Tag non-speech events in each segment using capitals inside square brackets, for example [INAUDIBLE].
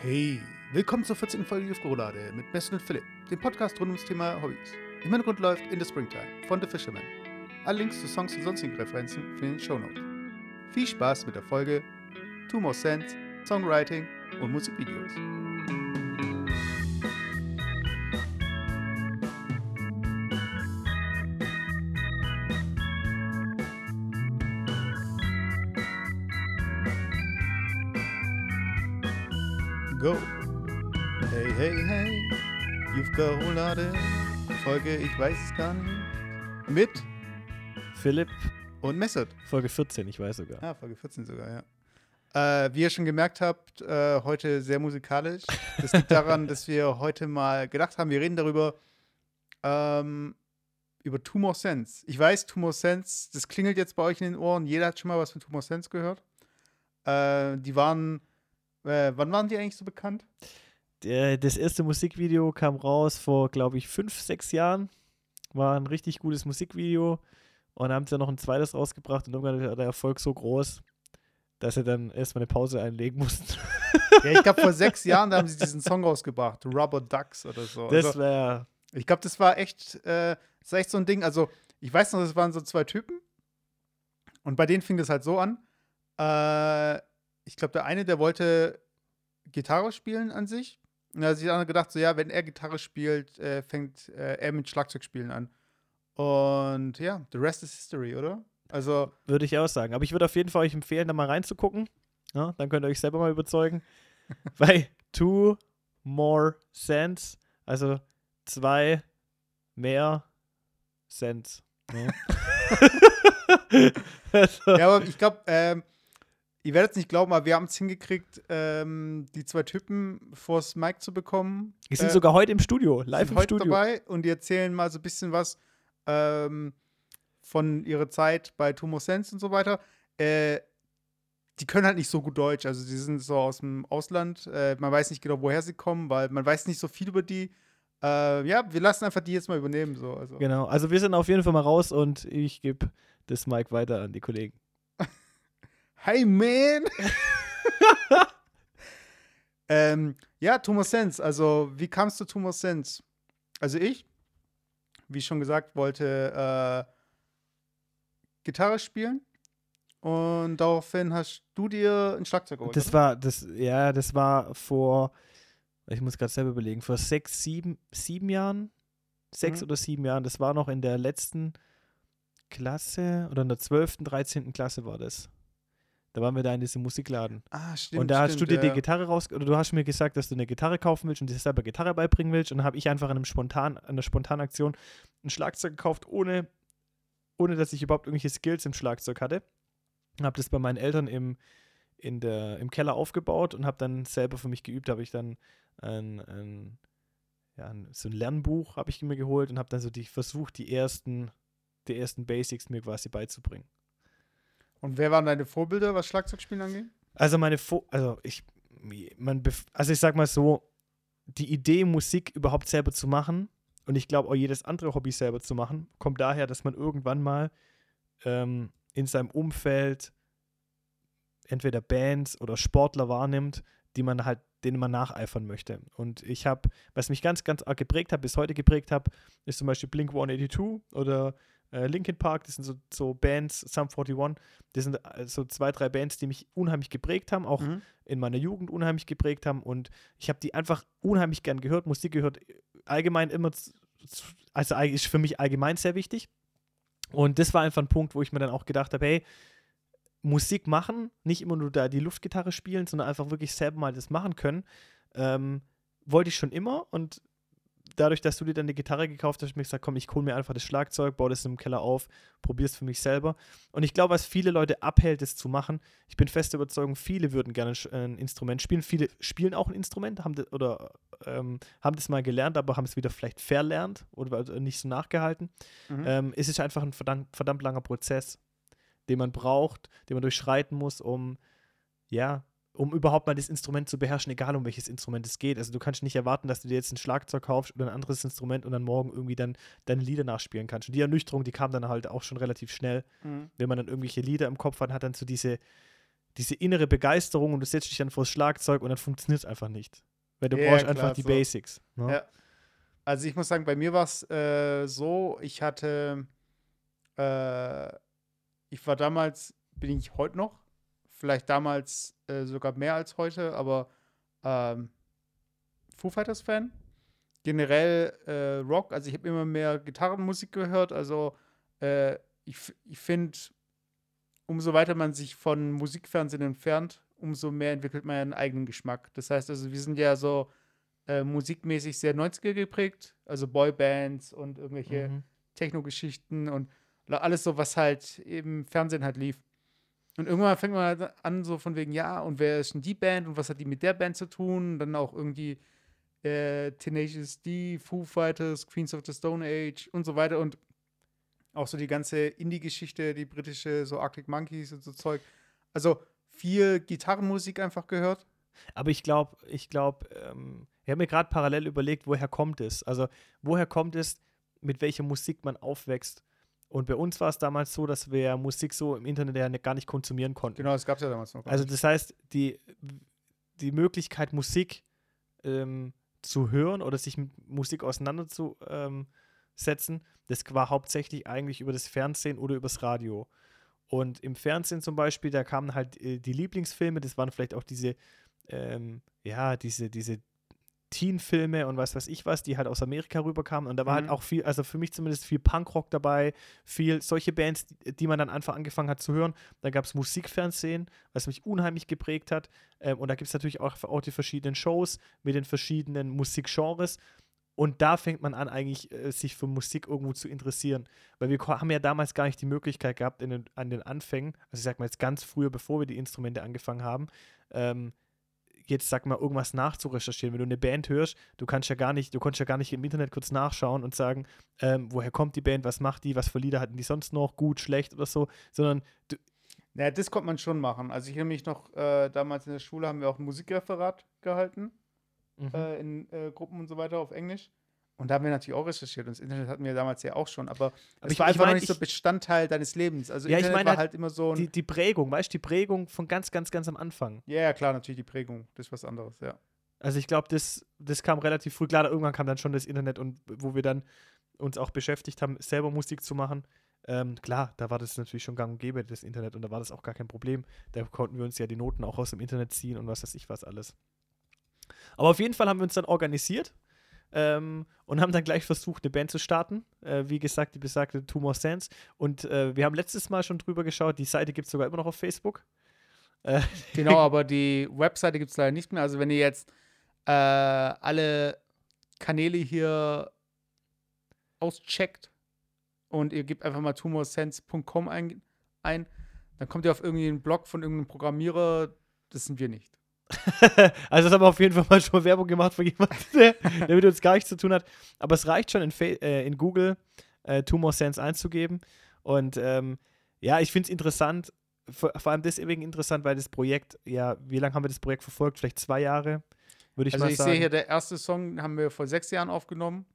Hey, willkommen zur 14. Folge Luftgerolade mit Besten und Philipp, dem Podcast rund ums Thema Hobbys. Im Hintergrund läuft In the Springtime von The Fisherman. Alle Links zu Songs und sonstigen Referenzen finden in den Shownotes. Viel Spaß mit der Folge Two More Sense, Songwriting und Musikvideos. Luftgerolade, Folge, ich weiß es gar nicht, mit Philipp, und Messert. Folge 14, ich weiß sogar. Ah, Folge 14 sogar, ja. Äh, wie ihr schon gemerkt habt, äh, heute sehr musikalisch. Das liegt daran, [LAUGHS] dass wir heute mal gedacht haben, wir reden darüber, ähm, über Two More Sense. Ich weiß, Two More Sense, das klingelt jetzt bei euch in den Ohren. Jeder hat schon mal was von Two More Sense gehört. Äh, die waren, äh, wann waren die eigentlich so bekannt? Das erste Musikvideo kam raus vor, glaube ich, fünf, sechs Jahren. War ein richtig gutes Musikvideo. Und dann haben sie noch ein zweites rausgebracht und irgendwann war der Erfolg so groß, dass sie dann erstmal eine Pause einlegen mussten. Ja, ich glaube, vor sechs Jahren haben sie diesen Song rausgebracht, Rubber Ducks oder so. Das Also, wäre. Ich glaube, das war echt, äh, das war echt so ein Ding. Also, ich weiß noch, das waren so zwei Typen. Und bei denen fing das halt so an. Äh, ich glaube, der eine, der wollte Gitarre spielen an sich. Und da hat sich andere gedacht, so, ja, wenn er Gitarre spielt, äh, fängt äh, er mit Schlagzeugspielen an. Und ja, the rest is history, oder? Also, Würde ich auch sagen. Aber ich würde auf jeden Fall euch empfehlen, da mal reinzugucken. Ja, dann könnt ihr euch selber mal überzeugen. [LAUGHS] Bei Two More Cents, also zwei mehr Cents. Ne? [LAUGHS] [LAUGHS] also, ja, aber ich glaube, ähm, ihr werdet es nicht glauben, aber wir haben es hingekriegt, ähm, die zwei Typen vors Mic zu bekommen. die sind Äh, sogar heute im Studio, live sind im heute Studio. dabei und die erzählen mal so ein bisschen was ähm, von ihrer Zeit bei Tomo Sense und so weiter. Äh, die können halt nicht so gut Deutsch, also die sind so aus dem Ausland. Äh, man weiß nicht genau, woher sie kommen, weil man weiß nicht so viel über die. Äh, ja, wir lassen einfach die jetzt mal übernehmen. So. Also. Genau, also wir sind auf jeden Fall mal raus und ich gebe das Mic weiter an die Kollegen. Hey man! [LAUGHS] ähm, ja, Thomas Sense. Also, wie kamst du Thomas Sense? Also ich, wie schon gesagt, wollte äh, Gitarre spielen und daraufhin hast du dir ein Schlagzeug geholt. Das oder? war, das, ja, das war vor, ich muss gerade selber überlegen, vor sechs, sieben, sieben Jahren, sechs Mhm. oder sieben Jahren, das war noch in der letzten Klasse oder in der 12., 13. Klasse war das. Da waren wir da in diesem Musikladen. ah, stimmt. und da hast stimmt, du dir ja. die Gitarre raus, oder du hast mir gesagt, dass du eine Gitarre kaufen willst und dir selber Gitarre beibringen willst. Und dann habe ich einfach an einem spontan, an einer spontanen Aktion ein Schlagzeug gekauft, ohne, ohne dass ich überhaupt irgendwelche Skills im Schlagzeug hatte. Habe das bei meinen Eltern im, in der, im Keller aufgebaut und habe dann selber für mich geübt. Habe ich dann ein, ein, ja, ein, so ein Lernbuch habe ich mir geholt und habe dann so die, versucht, die ersten, die ersten Basics mir quasi beizubringen. Und wer waren deine Vorbilder, was Schlagzeugspielen angeht? Also meine, Fo also ich, man, also ich sag mal so, die Idee, Musik überhaupt selber zu machen und ich glaube auch jedes andere Hobby selber zu machen, kommt daher, dass man irgendwann mal ähm, in seinem Umfeld entweder Bands oder Sportler wahrnimmt, die man halt, denen man nacheifern möchte. Und ich habe, was mich ganz, ganz arg geprägt hat, bis heute geprägt hat, ist zum Beispiel Blink 182 oder äh, Linkin Park, das sind so, so Bands, Sum 41, das sind äh, so zwei, drei Bands, die mich unheimlich geprägt haben, auch Mhm. in meiner Jugend unheimlich geprägt haben und ich habe die einfach unheimlich gern gehört. Musik gehört allgemein immer, also ist für mich allgemein sehr wichtig. Und das war einfach ein Punkt, wo ich mir dann auch gedacht habe, hey, Musik machen, nicht immer nur da die Luftgitarre spielen, sondern einfach wirklich selber mal das machen können, ähm, wollte ich schon immer und dadurch, dass du dir dann die Gitarre gekauft hast, habe ich mir gesagt, komm, ich hole mir einfach das Schlagzeug, baue das im Keller auf, probiere es für mich selber. Und ich glaube, was viele Leute abhält, das zu machen, ich bin fest überzeugt, viele würden gerne sch- ein Instrument spielen. Viele spielen auch ein Instrument, haben das, oder ähm, haben das mal gelernt, aber haben es wieder vielleicht verlernt oder nicht so nachgehalten. Mhm. Ähm, es ist einfach ein verdammt, verdammt langer Prozess, den man braucht, den man durchschreiten muss, um ja, um überhaupt mal das Instrument zu beherrschen, egal um welches Instrument es geht. Also du kannst nicht erwarten, dass du dir jetzt ein Schlagzeug kaufst oder ein anderes Instrument und dann morgen irgendwie dann deine Lieder nachspielen kannst. Und die Ernüchterung, die kam dann halt auch schon relativ schnell, Mhm. wenn man dann irgendwelche Lieder im Kopf hat, hat dann so diese, diese innere Begeisterung und du setzt dich dann vors Schlagzeug und dann funktioniert es einfach nicht. Weil du Ja, brauchst klar, einfach die so. Basics. Ne? Ja. Also ich muss sagen, bei mir war es äh, so, ich hatte, äh, ich war damals, bin ich heute noch, vielleicht damals äh, sogar mehr als heute, aber ähm, Foo Fighters Fan. Generell äh, Rock, also ich habe immer mehr Gitarrenmusik gehört, also äh, ich, ich finde, umso weiter man sich von Musikfernsehen entfernt, umso mehr entwickelt man einen eigenen Geschmack. Das heißt also, wir sind ja so äh, musikmäßig sehr 90er geprägt, also Boybands und irgendwelche Mhm. Techno-Geschichten und alles so, was halt im Fernsehen halt lief. Und irgendwann fängt man halt an, so von wegen, ja, und wer ist denn die Band und was hat die mit der Band zu tun? Und dann auch irgendwie äh, Tenacious D, Foo Fighters, Queens of the Stone Age und so weiter und auch so die ganze Indie-Geschichte, die britische, so Arctic Monkeys und so Zeug. Also viel Gitarrenmusik einfach gehört. Aber ich glaube, ich glaube, ähm, ich habe mir gerade parallel überlegt, woher kommt es? Also, woher kommt es, mit welcher Musik man aufwächst? Und bei uns war es damals so, dass wir Musik so im Internet ja gar nicht konsumieren konnten. Genau, das gab es ja damals noch. gar Also nicht. das heißt, die, die Möglichkeit, Musik ähm, zu hören oder sich mit Musik auseinanderzusetzen, setzen, das war hauptsächlich eigentlich über das Fernsehen oder übers Radio. Und im Fernsehen zum Beispiel, da kamen halt äh, die Lieblingsfilme, das waren vielleicht auch diese, ähm, ja, diese, diese Teen-Filme und was weiß ich was, die halt aus Amerika rüberkamen. Und da war halt Mhm. auch viel, also für mich zumindest viel Punkrock dabei, viel solche Bands, die, die man dann einfach angefangen hat zu hören. Da gab es Musikfernsehen, was mich unheimlich geprägt hat. Ähm, und da gibt es natürlich auch, auch die verschiedenen Shows mit den verschiedenen Musikgenres. Und da fängt man an, eigentlich äh, sich für Musik irgendwo zu interessieren. Weil wir haben ja damals gar nicht die Möglichkeit gehabt, in den, an den Anfängen, also ich sag mal jetzt ganz früher, bevor wir die Instrumente angefangen haben, ähm, jetzt sag mal irgendwas nachzurecherchieren. Wenn du eine Band hörst, du kannst ja gar nicht, du konntest ja gar nicht im Internet kurz nachschauen und sagen, ähm, woher kommt die Band, was macht die, was für Lieder hatten die sonst noch, gut, schlecht oder so, sondern du, Naja, das konnte man schon machen. Also ich erinnere mich noch, äh, damals in der Schule haben wir auch ein Musikreferat gehalten, mhm. äh, in äh, Gruppen und so weiter auf Englisch. Und da haben wir natürlich auch recherchiert. Und das Internet hatten wir damals ja auch schon. Aber, Aber es ich- war ich einfach mein, noch nicht so ich- Bestandteil deines Lebens. Also Ja, ich Internet meine war halt halt immer so ein. die, die Prägung, weißt du, die Prägung von ganz, ganz, ganz am Anfang. ja, ja, klar, natürlich die Prägung. Das ist was anderes, ja. Also ich glaube, das, das kam relativ früh. Klar, irgendwann kam dann schon das Internet und wo wir dann uns auch beschäftigt haben, selber Musik zu machen. Ähm, klar, da war das natürlich schon gang und gäbe, das Internet, und da war das auch gar kein Problem. Da konnten wir uns ja die Noten auch aus dem Internet ziehen und was weiß ich was alles. Aber auf jeden Fall haben wir uns dann organisiert ähm, und haben dann gleich versucht, eine Band zu starten. Äh, wie gesagt, die besagte Two More Sense. Und äh, wir haben letztes Mal schon drüber geschaut, die Seite gibt es sogar immer noch auf Facebook. Äh, [LAUGHS] Genau, [LAUGHS] aber die Webseite gibt es leider nicht mehr. Also wenn ihr jetzt äh, alle Kanäle hier auscheckt und ihr gebt einfach mal tumorsense.com ein, ein, dann kommt ihr auf irgendwie einen Blog von irgendeinem Programmierer. Das sind wir nicht. [LAUGHS] also das haben wir auf jeden Fall mal schon Werbung gemacht für jemanden, [LAUGHS] der, der mit uns gar nichts zu tun hat. Aber es reicht schon in, Fa äh, in Google äh, Tumor Sense einzugeben. Und ähm, ja, ich finde es interessant, vor, vor allem deswegen interessant, weil das Projekt, ja, wie lange haben wir das Projekt verfolgt? Vielleicht zwei Jahre, würde ich also mal ich sagen. sehe hier, der erste Song haben wir vor sechs Jahren aufgenommen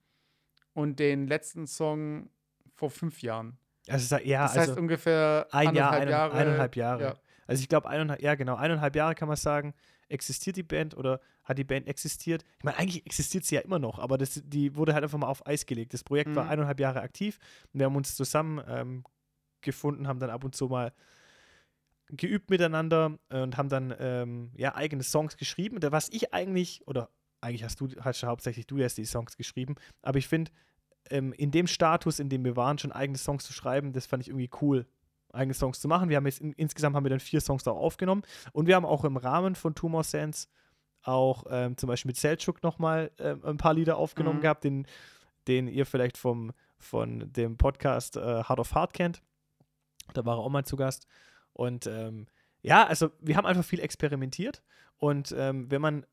und den letzten Song vor fünf Jahren. also, ja, Das also heißt ungefähr ein Jahr, eineinhalb Jahre. eineinhalb Jahre. Ja. Also ich glaube, eineinhalb, ja genau, eineinhalb Jahre kann man sagen, existiert die Band oder hat die Band existiert? Ich meine, eigentlich existiert sie ja immer noch, aber das, die wurde halt einfach mal auf Eis gelegt. Das Projekt war Mhm. eineinhalb Jahre aktiv und wir haben uns zusammen ähm, gefunden, haben dann ab und zu mal geübt miteinander und haben dann ähm, ja eigene Songs geschrieben. Da was ich eigentlich, oder eigentlich hast du, hast ja hauptsächlich du erst die Songs geschrieben, aber ich finde, ähm, in dem Status, in dem wir waren, schon eigene Songs zu schreiben, das fand ich irgendwie cool eigene Songs zu machen. Wir haben jetzt in, insgesamt haben wir dann vier Songs da aufgenommen und wir haben auch im Rahmen von Two More Sense auch ähm, zum Beispiel mit Selchuk nochmal ähm, ein paar Lieder aufgenommen Mhm. gehabt, den, den ihr vielleicht vom, von dem Podcast äh, Heart of Heart kennt. Da war er auch mal zu Gast. Und ähm, ja, also wir haben einfach viel experimentiert und ähm, wenn man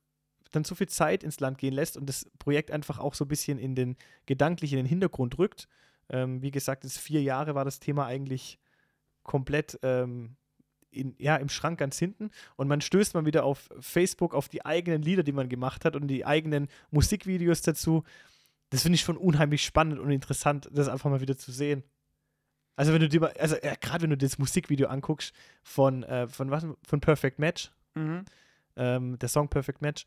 dann so viel Zeit ins Land gehen lässt und das Projekt einfach auch so ein bisschen in den gedanklich in den Hintergrund rückt, ähm, wie gesagt, es vier Jahre war das Thema eigentlich komplett ähm, in, ja, im Schrank ganz hinten und man stößt mal wieder auf Facebook auf die eigenen Lieder, die man gemacht hat und die eigenen Musikvideos dazu. Das finde ich schon unheimlich spannend und interessant, das einfach mal wieder zu sehen. Also wenn du dir mal, also äh, gerade wenn du das Musikvideo anguckst von, äh, von was, von Perfect Match, Mhm. ähm, der Song Perfect Match,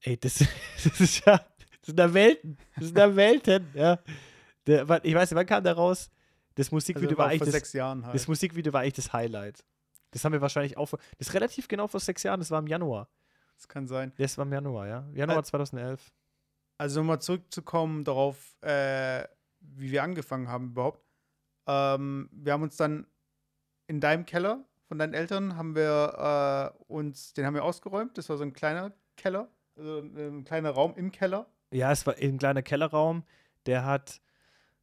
ey, das, [LAUGHS] das ist ja, das sind da Welten, das sind da Welten, ja. Der, ich weiß nicht, wann kam der raus? Das Musikvideo Also war war eigentlich vor das, sechs Jahren halt. das Musikvideo war eigentlich das Highlight. Das haben wir wahrscheinlich auch, vor- das ist relativ genau vor sechs Jahren, das war im Januar. Das kann sein. Das war im Januar, ja. Januar Äh, 2011. Also um mal zurückzukommen darauf, äh, wie wir angefangen haben überhaupt. Ähm, wir haben uns dann in deinem Keller von deinen Eltern haben wir äh, uns, den haben wir ausgeräumt. Das war so ein kleiner Keller, also ein kleiner Raum im Keller. Ja, es war ein kleiner Kellerraum, der hat,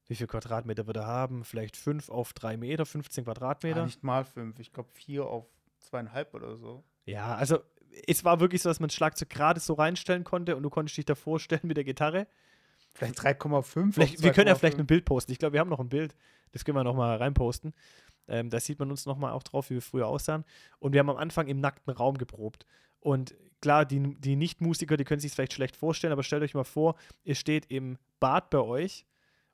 wie viel Quadratmeter wird er haben? Vielleicht 5 auf 3 Meter, 15 Ah, Quadratmeter. nicht mal fünf, ich glaube vier auf zweieinhalb oder so. Ja, also es war wirklich so, dass man das Schlagzeug gerade so reinstellen konnte und du konntest dich davor stellen mit der Gitarre. Vielleicht 3,5. Vielleicht, auf wir können ja vielleicht 2,5. ein Bild posten. Ich glaube, wir haben noch ein Bild. Das können wir noch mal reinposten. Ähm, da sieht man uns noch mal auch drauf, wie wir früher aussahen. Und wir haben am Anfang im nackten Raum geprobt. Und klar, die, die Nicht-Musiker, die können sich vielleicht schlecht vorstellen, aber stellt euch mal vor, ihr steht im Bad bei euch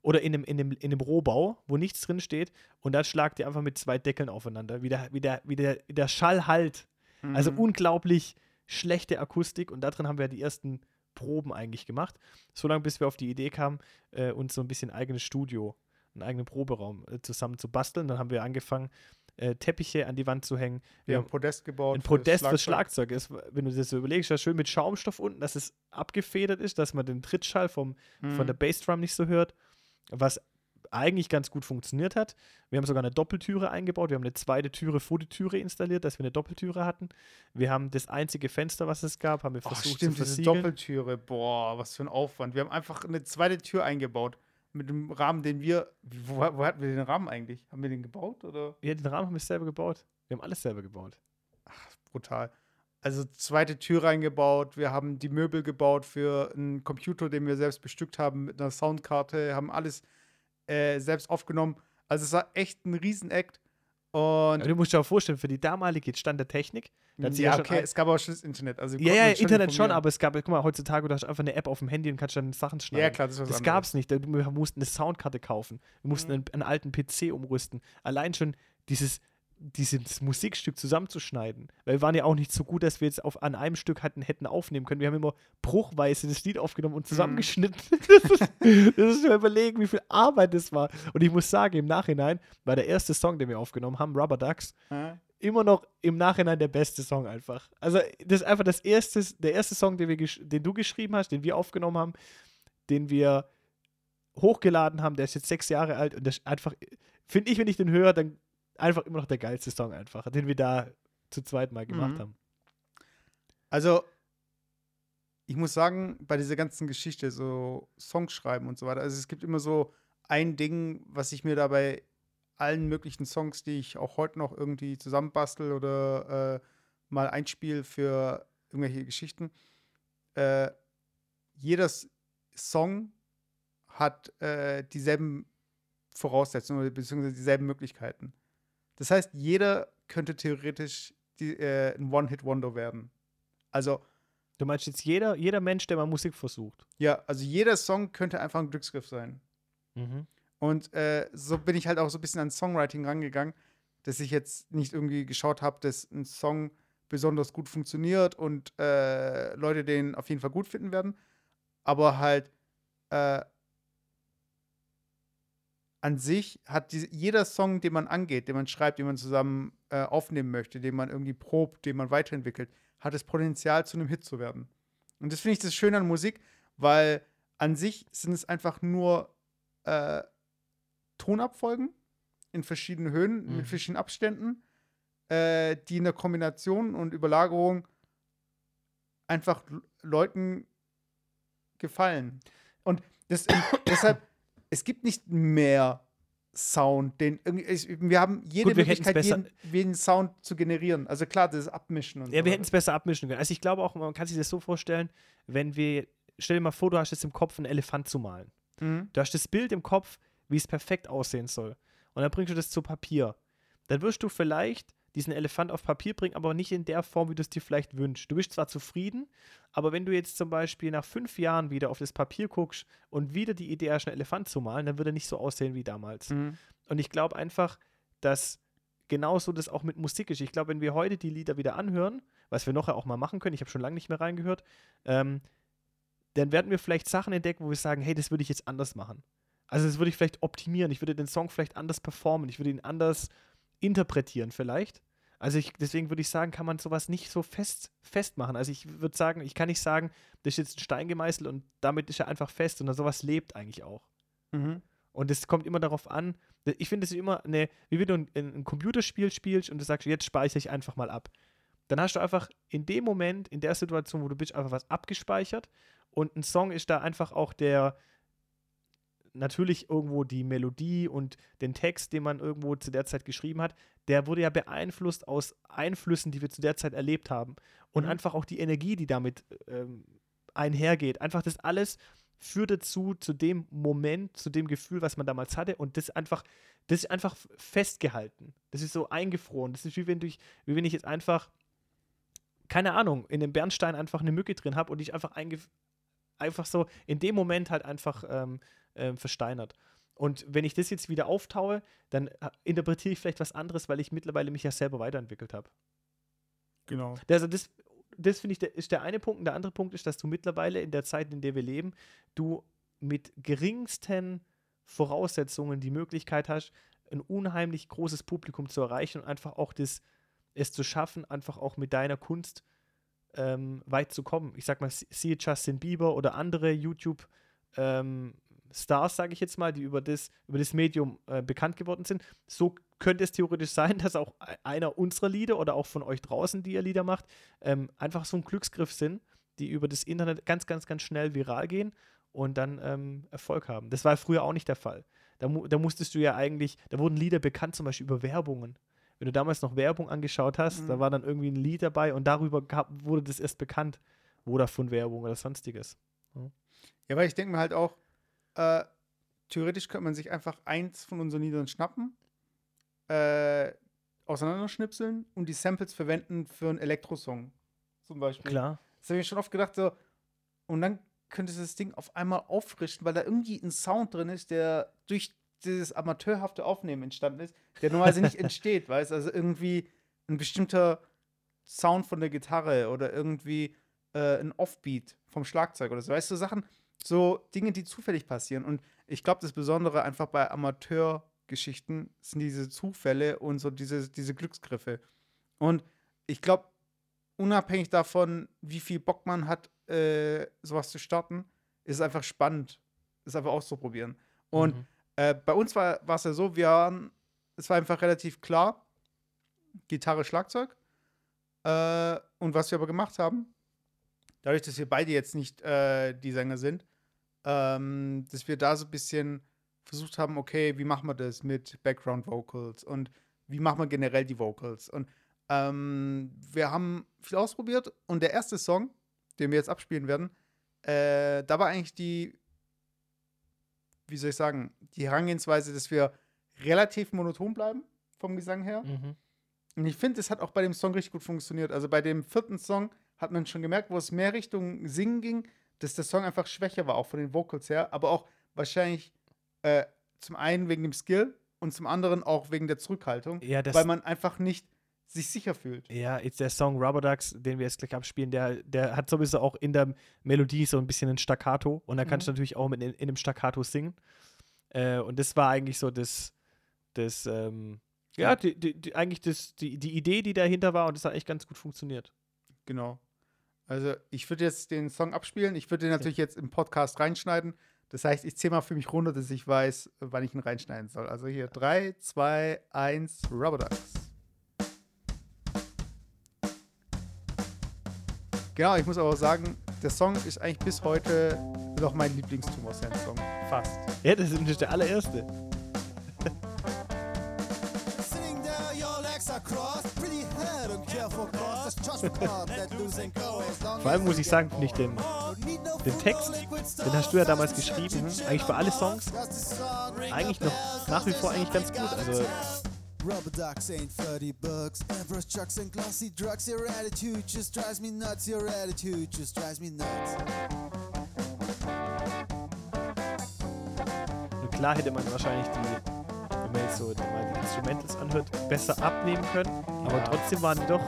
oder in einem, in einem, in einem Rohbau, wo nichts drin steht, und dann schlagt ihr einfach mit zwei Deckeln aufeinander, wie der, wie der, wie der, der Schall halt. Also Mhm. unglaublich schlechte Akustik und da drin haben wir die ersten Proben eigentlich gemacht. So lange, bis wir auf die Idee kamen, äh, uns so ein bisschen eigenes Studio, einen eigenen Proberaum äh, zusammen zu basteln. Dann haben wir angefangen, äh, Teppiche an die Wand zu hängen. Wir haben ein Podest gebaut. ein Podest fürs Schlagzeug. Schlagzeug ist, wenn du das so überlegst, ja schön mit Schaumstoff unten, dass es abgefedert ist, dass man den Trittschall vom, von Mhm. der Bassdrum nicht so hört, was eigentlich ganz gut funktioniert hat. Wir haben sogar eine Doppeltüre eingebaut. Wir haben eine zweite Türe vor die Türe installiert, dass wir eine Doppeltüre hatten. Wir haben das einzige Fenster, was es gab, haben wir Ach, versucht stimmt, zu diese versiegeln. Doppeltüre. Boah, was für ein Aufwand. Wir haben einfach eine zweite Tür eingebaut. Mit dem Rahmen, den wir. Wo, wo hatten wir den Rahmen eigentlich? Haben wir den gebaut oder? Ja, den Rahmen haben wir selber gebaut. Wir haben alles selber gebaut. Brutal. Also zweite Tür reingebaut. Wir haben die Möbel gebaut für einen Computer, den wir selbst bestückt haben mit einer Soundkarte. Haben alles äh, selbst aufgenommen. Also es war echt ein Riesenakt. Und Aber du musst dir auch vorstellen, für die damalige Stand der Technik, ja, ja okay, es gab auch schon das Internet. Also ja, ja, Internet schon, aber es gab, guck mal, heutzutage, du hast einfach eine App auf dem Handy und kannst dann Sachen schneiden. Ja, klar, das Das gab es nicht. Wir mussten eine Soundkarte kaufen. Wir mussten Mhm. einen, einen alten PC umrüsten. Allein schon dieses, dieses Musikstück zusammenzuschneiden. Weil wir waren ja auch nicht so gut, dass wir jetzt auf, an einem Stück hatten, hätten aufnehmen können. Wir haben immer bruchweise das Lied aufgenommen und zusammengeschnitten. [LAUGHS] Das, ist, das ist überlegen, wie viel Arbeit das war. Und ich muss sagen, im Nachhinein war der erste Song, den wir aufgenommen haben, Rubber Ducks, Ja. immer noch im Nachhinein der beste Song einfach. Also das ist einfach das erste, der erste Song, den, wir gesch- den du geschrieben hast, den wir aufgenommen haben, den wir hochgeladen haben, der ist jetzt sechs Jahre alt und das ist einfach, finde ich, wenn ich den höre, dann einfach immer noch der geilste Song einfach, den wir da zu zweit mal gemacht Mhm. haben. Also, ich muss sagen, bei dieser ganzen Geschichte, so Songs schreiben und so weiter, also es gibt immer so ein Ding, was ich mir dabei allen möglichen Songs, die ich auch heute noch irgendwie zusammenbastel oder äh, mal einspiele für irgendwelche Geschichten, äh, jeder Song hat äh, dieselben Voraussetzungen oder beziehungsweise dieselben Möglichkeiten. Das heißt, jeder könnte theoretisch die, äh, ein One-Hit-Wonder werden. Also, Du meinst jetzt jeder, jeder Mensch, der mal Musik versucht. ja, also jeder Song könnte einfach ein Glücksgriff sein. Mhm. Und äh, so bin ich halt auch so ein bisschen ans Songwriting rangegangen, dass ich jetzt nicht irgendwie geschaut habe, dass ein Song besonders gut funktioniert und äh, Leute den auf jeden Fall gut finden werden. Aber halt äh, an sich hat diese, jeder Song, den man angeht, den man schreibt, den man zusammen äh, aufnehmen möchte, den man irgendwie probt, den man weiterentwickelt, hat das Potenzial, zu einem Hit zu werden. Und das finde ich das Schöne an Musik, weil an sich sind es einfach nur äh, Tonabfolgen in verschiedenen Höhen, Mhm. mit verschiedenen Abständen, äh, die in der Kombination und Überlagerung einfach Leuten gefallen. Und das, deshalb, es gibt nicht mehr Sound, den wir haben jede Gut, wir Möglichkeit, jeden, jeden Sound zu generieren. Also klar, das Abmischen und Ja, so wir hätten es besser abmischen können. Also ich glaube auch, man kann sich das so vorstellen, wenn wir, stell dir mal vor, du hast jetzt im Kopf einen Elefant zu malen. Mhm. Du hast das Bild im Kopf, wie es perfekt aussehen soll. Und dann bringst du das zu Papier. Dann wirst du vielleicht diesen Elefant auf Papier bringen, aber nicht in der Form, wie du es dir vielleicht wünschst. Du bist zwar zufrieden, aber wenn du jetzt zum Beispiel nach fünf Jahren wieder auf das Papier guckst und wieder die Idee hast, einen Elefant zu malen, dann wird er nicht so aussehen wie damals. Mhm. Und ich glaube einfach, dass genauso das auch mit Musik ist. Ich glaube, wenn wir heute die Lieder wieder anhören, was wir nachher auch mal machen können, ich habe schon lange nicht mehr reingehört, ähm, dann werden wir vielleicht Sachen entdecken, wo wir sagen, hey, das würde ich jetzt anders machen. Also das würde ich vielleicht optimieren, ich würde den Song vielleicht anders performen, ich würde ihn anders interpretieren vielleicht. Also ich, deswegen würde ich sagen, kann man sowas nicht so fest festmachen. Also ich würde sagen, ich kann nicht sagen, das ist jetzt ein Stein gemeißelt und damit ist er einfach fest, sondern sowas lebt eigentlich auch. Mhm. Und es kommt immer darauf an, ich finde es ist immer eine, wie wenn du ein, ein Computerspiel spielst und du sagst, jetzt speichere ich einfach mal ab. Dann hast du einfach in dem Moment, in der Situation, wo du bist, einfach was abgespeichert und ein Song ist da einfach auch der, natürlich irgendwo die Melodie und den Text, den man irgendwo zu der Zeit geschrieben hat, der wurde ja beeinflusst aus Einflüssen, die wir zu der Zeit erlebt haben. Und Mhm. einfach auch die Energie, die damit ähm, einhergeht. Einfach das alles führt dazu, zu dem Moment, zu dem Gefühl, was man damals hatte. Und das einfach, das ist einfach festgehalten. Das ist so eingefroren. Das ist wie wenn, du, wie wenn ich jetzt einfach, keine Ahnung, in dem Bernstein einfach eine Mücke drin habe und ich einfach eingef einfach so in dem Moment halt einfach ähm, ähm, versteinert. Und wenn ich das jetzt wieder auftaue, dann äh, interpretiere ich vielleicht was anderes, weil ich mittlerweile mich ja selber weiterentwickelt habe. Genau. Also das, das finde ich, der, ist der eine Punkt. Und der andere Punkt ist, dass du mittlerweile in der Zeit, in der wir leben, du mit geringsten Voraussetzungen die Möglichkeit hast, ein unheimlich großes Publikum zu erreichen und einfach auch das, es zu schaffen, einfach auch mit deiner Kunst ähm, weit zu kommen. Ich sag mal, sie- siehe Justin Bieber oder andere YouTube ähm, Stars, sage ich jetzt mal, die über das, über das Medium äh, bekannt geworden sind. So könnte es theoretisch sein, [LAUGHS] dass auch e- einer unserer Lieder oder auch von euch draußen, die ihr Lieder macht, ähm, einfach so ein Glücksgriff sind, die über das Internet ganz, ganz, ganz schnell viral gehen und dann ähm, Erfolg haben. Das war früher auch nicht der Fall. Da, da musstest du ja eigentlich, da wurden Lieder bekannt, zum Beispiel über Werbungen. Wenn du damals noch Werbung angeschaut hast, Mhm. da war dann irgendwie ein Lied dabei und darüber gab, wurde das erst bekannt. Vodafone-Werbung oder sonstiges. Ja, weil ich denke mir halt auch, äh, theoretisch könnte man sich einfach eins von unseren Liedern schnappen, äh, auseinanderschnipseln und die Samples verwenden für einen Elektrosong. Zum Beispiel. Klar. Das habe ich mir schon oft gedacht, so, und dann könnte das Ding auf einmal auffrischen, weil da irgendwie ein Sound drin ist, der durch dieses amateurhafte Aufnehmen entstanden ist, der normalerweise nicht [LAUGHS] entsteht, weißt Also irgendwie ein bestimmter Sound von der Gitarre oder irgendwie äh, ein Offbeat vom Schlagzeug oder so. Weißt du, Sachen, so Dinge, die zufällig passieren. Und ich glaube, das Besondere einfach bei Amateurgeschichten sind diese Zufälle und so diese, diese Glücksgriffe. Und ich glaube, unabhängig davon, wie viel Bock man hat, äh, sowas zu starten, ist es einfach spannend, es einfach auszuprobieren. Und Mhm. äh, bei uns war es ja so, wir waren, es war einfach relativ klar, Gitarre, Schlagzeug. Äh, und was wir aber gemacht haben, dadurch, dass wir beide jetzt nicht äh, die Sänger sind, ähm, dass wir da so ein bisschen versucht haben, okay, wie machen wir das mit Background Vocals und wie machen wir generell die Vocals? Und ähm, wir haben viel ausprobiert und der erste Song, den wir jetzt abspielen werden, äh, da war eigentlich die, wie soll ich sagen, die Herangehensweise, dass wir relativ monoton bleiben vom Gesang her. Mhm. Und ich finde, es hat auch bei dem Song richtig gut funktioniert. Also bei dem vierten Song hat man schon gemerkt, wo es mehr Richtung Singen ging, dass der Song einfach schwächer war, auch von den Vocals her, aber auch wahrscheinlich äh, zum einen wegen dem Skill und zum anderen auch wegen der Zurückhaltung, Ja, das, weil man einfach nicht sich sicher fühlt. ja, jetzt der Song Rubber Ducks, den wir jetzt gleich abspielen, der, der hat sowieso auch in der Melodie so ein bisschen ein Staccato und da kannst du Mhm. natürlich auch mit in, in einem Staccato singen. Äh, und das war eigentlich so das, das ähm, ja, Ja. die, die, die, eigentlich das, die, die Idee, die dahinter war und das hat echt ganz gut funktioniert. Genau. Also ich würde jetzt den Song abspielen. Ich würde den natürlich jetzt im Podcast reinschneiden. Das heißt, ich zähle mal für mich runter, dass ich weiß, wann ich ihn reinschneiden soll. Also hier 3, 2, 1, Rubber Ducks. Genau, ich muss aber auch sagen, der Song ist eigentlich bis heute noch mein Lieblings-Tumor Sand-Song. Fast. Ja, das ist der allererste. Vor allem muss ich sagen, finde ich den, den Text, den hast du ja damals geschrieben, chill eigentlich für alle. Songs, eigentlich noch nach wie vor eigentlich ganz gut. Also Rubber ducks ain't 30 bucks. Everest trucks and glossy drugs. Your attitude just drives me nuts. Your attitude just drives me nuts. Und klar hätte man wahrscheinlich die, wenn man jetzt so mal die Instrumentals anhört, besser abnehmen können. Aber Ja. trotzdem waren die doch.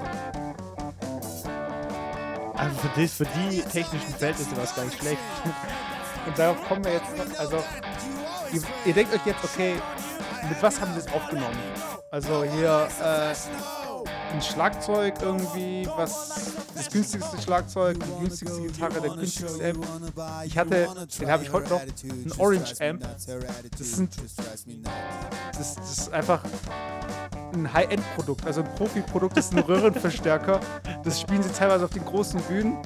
Also für, das, für die technischen Verhältnisse war es gar nicht schlecht. [LAUGHS] Und darauf kommen wir jetzt also ihr, ihr denkt euch jetzt, okay, mit was haben wir das aufgenommen? Also hier äh, ein Schlagzeug irgendwie, was das günstigste Schlagzeug, die günstigste Gitarre, der günstigste Amp. Ich hatte, den habe ich heute noch, ein Orange Amp. Das sind, das, das ist einfach ein High-End-Produkt, also ein Profi-Produkt, das ist ein [LAUGHS] Röhrenverstärker. Das spielen sie teilweise auf den großen Bühnen.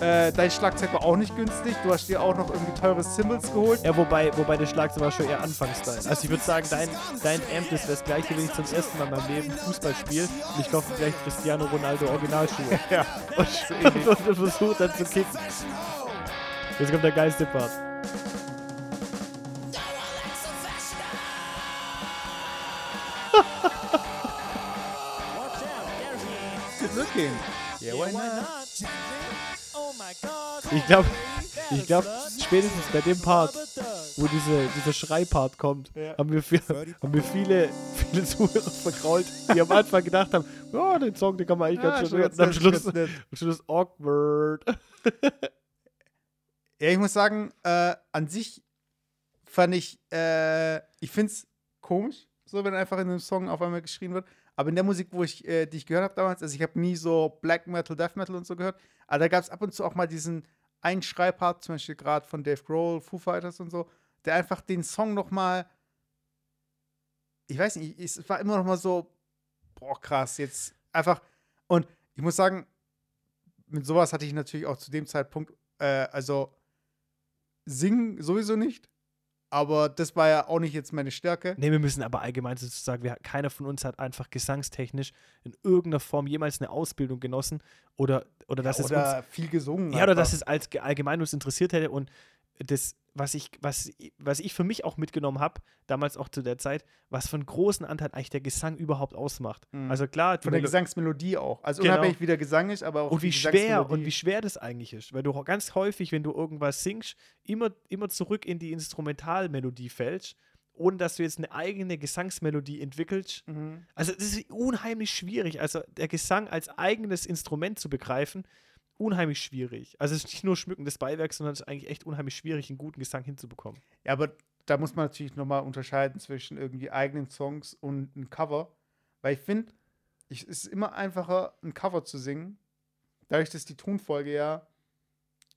Äh, dein Schlagzeug war auch nicht günstig. Du hast dir auch noch irgendwie teure Cymbals geholt. Ja, wobei, wobei der Schlagzeug war schon eher Anfangsteil. Also ich würde sagen, dein, dein Amp ist das gleiche, wenn ich zum ersten Mal in meinem Leben Fußball spiele und ich kaufe mir gleich Cristiano Ronaldo Originalschuhe. [LAUGHS] Ja. [LAUGHS] und, [LAUGHS] und, und versuche dann zu kicken. Jetzt kommt der geilste Part. Good looking. Yeah, why not? Ich glaube, ich glaube, spätestens bei dem Part, wo diese, dieser Schreipart kommt, Ja. haben, wir viel, haben wir viele, viele Zuhörer verkrault, die am Anfang gedacht haben, ja, den Song, den kann man eigentlich Ja, ganz schön hören. Und am Schluss, am Schluss awkward. [LAUGHS] Ja, ich muss sagen, äh, an sich fand ich, äh, ich finde es komisch, so wenn einfach in einem Song auf einmal geschrien wird. Aber in der Musik, wo ich, äh, die ich gehört habe damals, also ich habe nie so Black Metal, Death Metal und so gehört, aber da gab es ab und zu auch mal diesen einen zum Beispiel gerade von Dave Grohl, Foo Fighters und so, der einfach den Song noch mal, ich weiß nicht, es war immer noch mal so, boah, krass, jetzt einfach, und ich muss sagen, mit sowas hatte ich natürlich auch zu dem Zeitpunkt, äh, also singen sowieso nicht, aber das war ja auch nicht jetzt meine Stärke. Ne, wir müssen aber allgemein sozusagen, wir, keiner von uns hat einfach gesangstechnisch in irgendeiner Form jemals eine Ausbildung genossen oder, oder dass es uns Oder viel gesungen. Ja, oder einfach. dass es als ge- allgemein uns interessiert hätte und das, was ich, was, was ich für mich auch mitgenommen habe, damals auch zu der Zeit, was einen großen Anteil eigentlich der Gesang überhaupt ausmacht. Mhm. Also klar, Von der Melo- Gesangsmelodie auch. Also Genau. unabhängig wie der Gesang ist, aber auch und wie schwer und wie schwer das eigentlich ist, weil du ganz häufig, wenn du irgendwas singst, immer, immer zurück in die Instrumentalmelodie fällst, ohne dass du jetzt eine eigene Gesangsmelodie entwickelst. Mhm. Also das ist unheimlich schwierig. Also der Gesang als eigenes Instrument zu begreifen, unheimlich schwierig. Also es ist nicht nur schmückendes Beiwerk, sondern es ist eigentlich echt unheimlich schwierig, einen guten Gesang hinzubekommen. Ja, aber da muss man natürlich nochmal unterscheiden zwischen irgendwie eigenen Songs und ein Cover. Weil ich finde, es ist immer einfacher, ein Cover zu singen. Dadurch, dass die Tonfolge ja,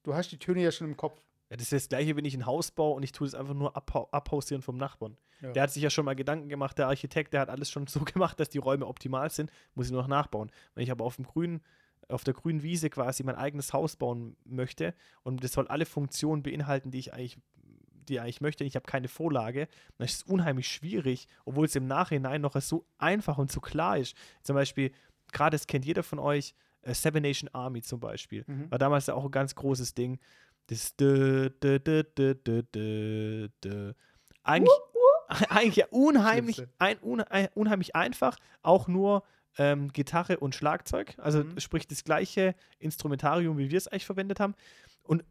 du hast die Töne ja schon im Kopf. Ja, das ist das gleiche, wenn ich ein Haus baue und ich tue es einfach nur abhau abhausieren vom Nachbarn. Ja. Der hat sich ja schon mal Gedanken gemacht, der Architekt, der hat alles schon [LAUGHS] so gemacht, dass die Räume optimal sind, muss ich nur noch nachbauen. Wenn ich aber auf dem grünen, auf der grünen Wiese quasi mein eigenes Haus bauen möchte und das soll alle Funktionen beinhalten, die ich eigentlich die ich eigentlich möchte, ich habe keine Vorlage, dann ist es unheimlich schwierig, obwohl es im Nachhinein noch so einfach und so klar ist. Zum Beispiel, gerade das kennt jeder von euch, äh, Seven Nation Army zum Beispiel. Mhm. War damals ja auch ein ganz großes Ding. Das dö, dö, dö, dö, dö, dö. Eigentlich, [LAUGHS] eigentlich ja unheimlich, ein, une, ein, unheimlich einfach, auch nur ähm, Gitarre und Schlagzeug, also Mhm. sprich das gleiche Instrumentarium, wie wir es eigentlich verwendet haben. Und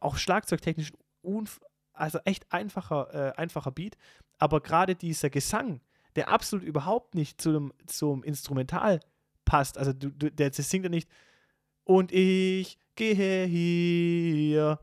auch schlagzeugtechnisch also echt einfacher, äh, einfacher Beat, aber gerade dieser Gesang, der absolut überhaupt nicht zum, zum Instrumental passt, also du, du, der der singt ja nicht und ich gehe hier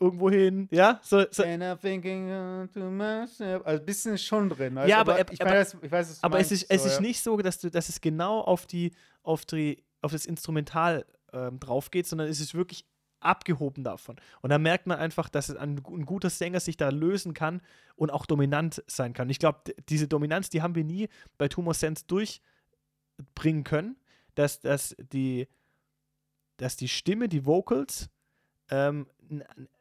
irgendwo hin, ja, so, so And I'm thinking to myself. Also ein bisschen ist schon drin. Also, Ja, aber er- ich, aber- das, ich weiß, was du aber es meinst, ist, es so, ist ja. nicht so, dass, du, dass es genau auf, die, auf, die, auf das Instrumental ähm, drauf geht, sondern es ist wirklich abgehoben davon. Und da merkt man einfach, dass es ein, ein guter Sänger sich da lösen kann und auch dominant sein kann. Ich glaube, diese Dominanz, die haben wir nie bei Tumor Sense durchbringen können, dass, dass, die, dass die Stimme, die Vocals, ähm,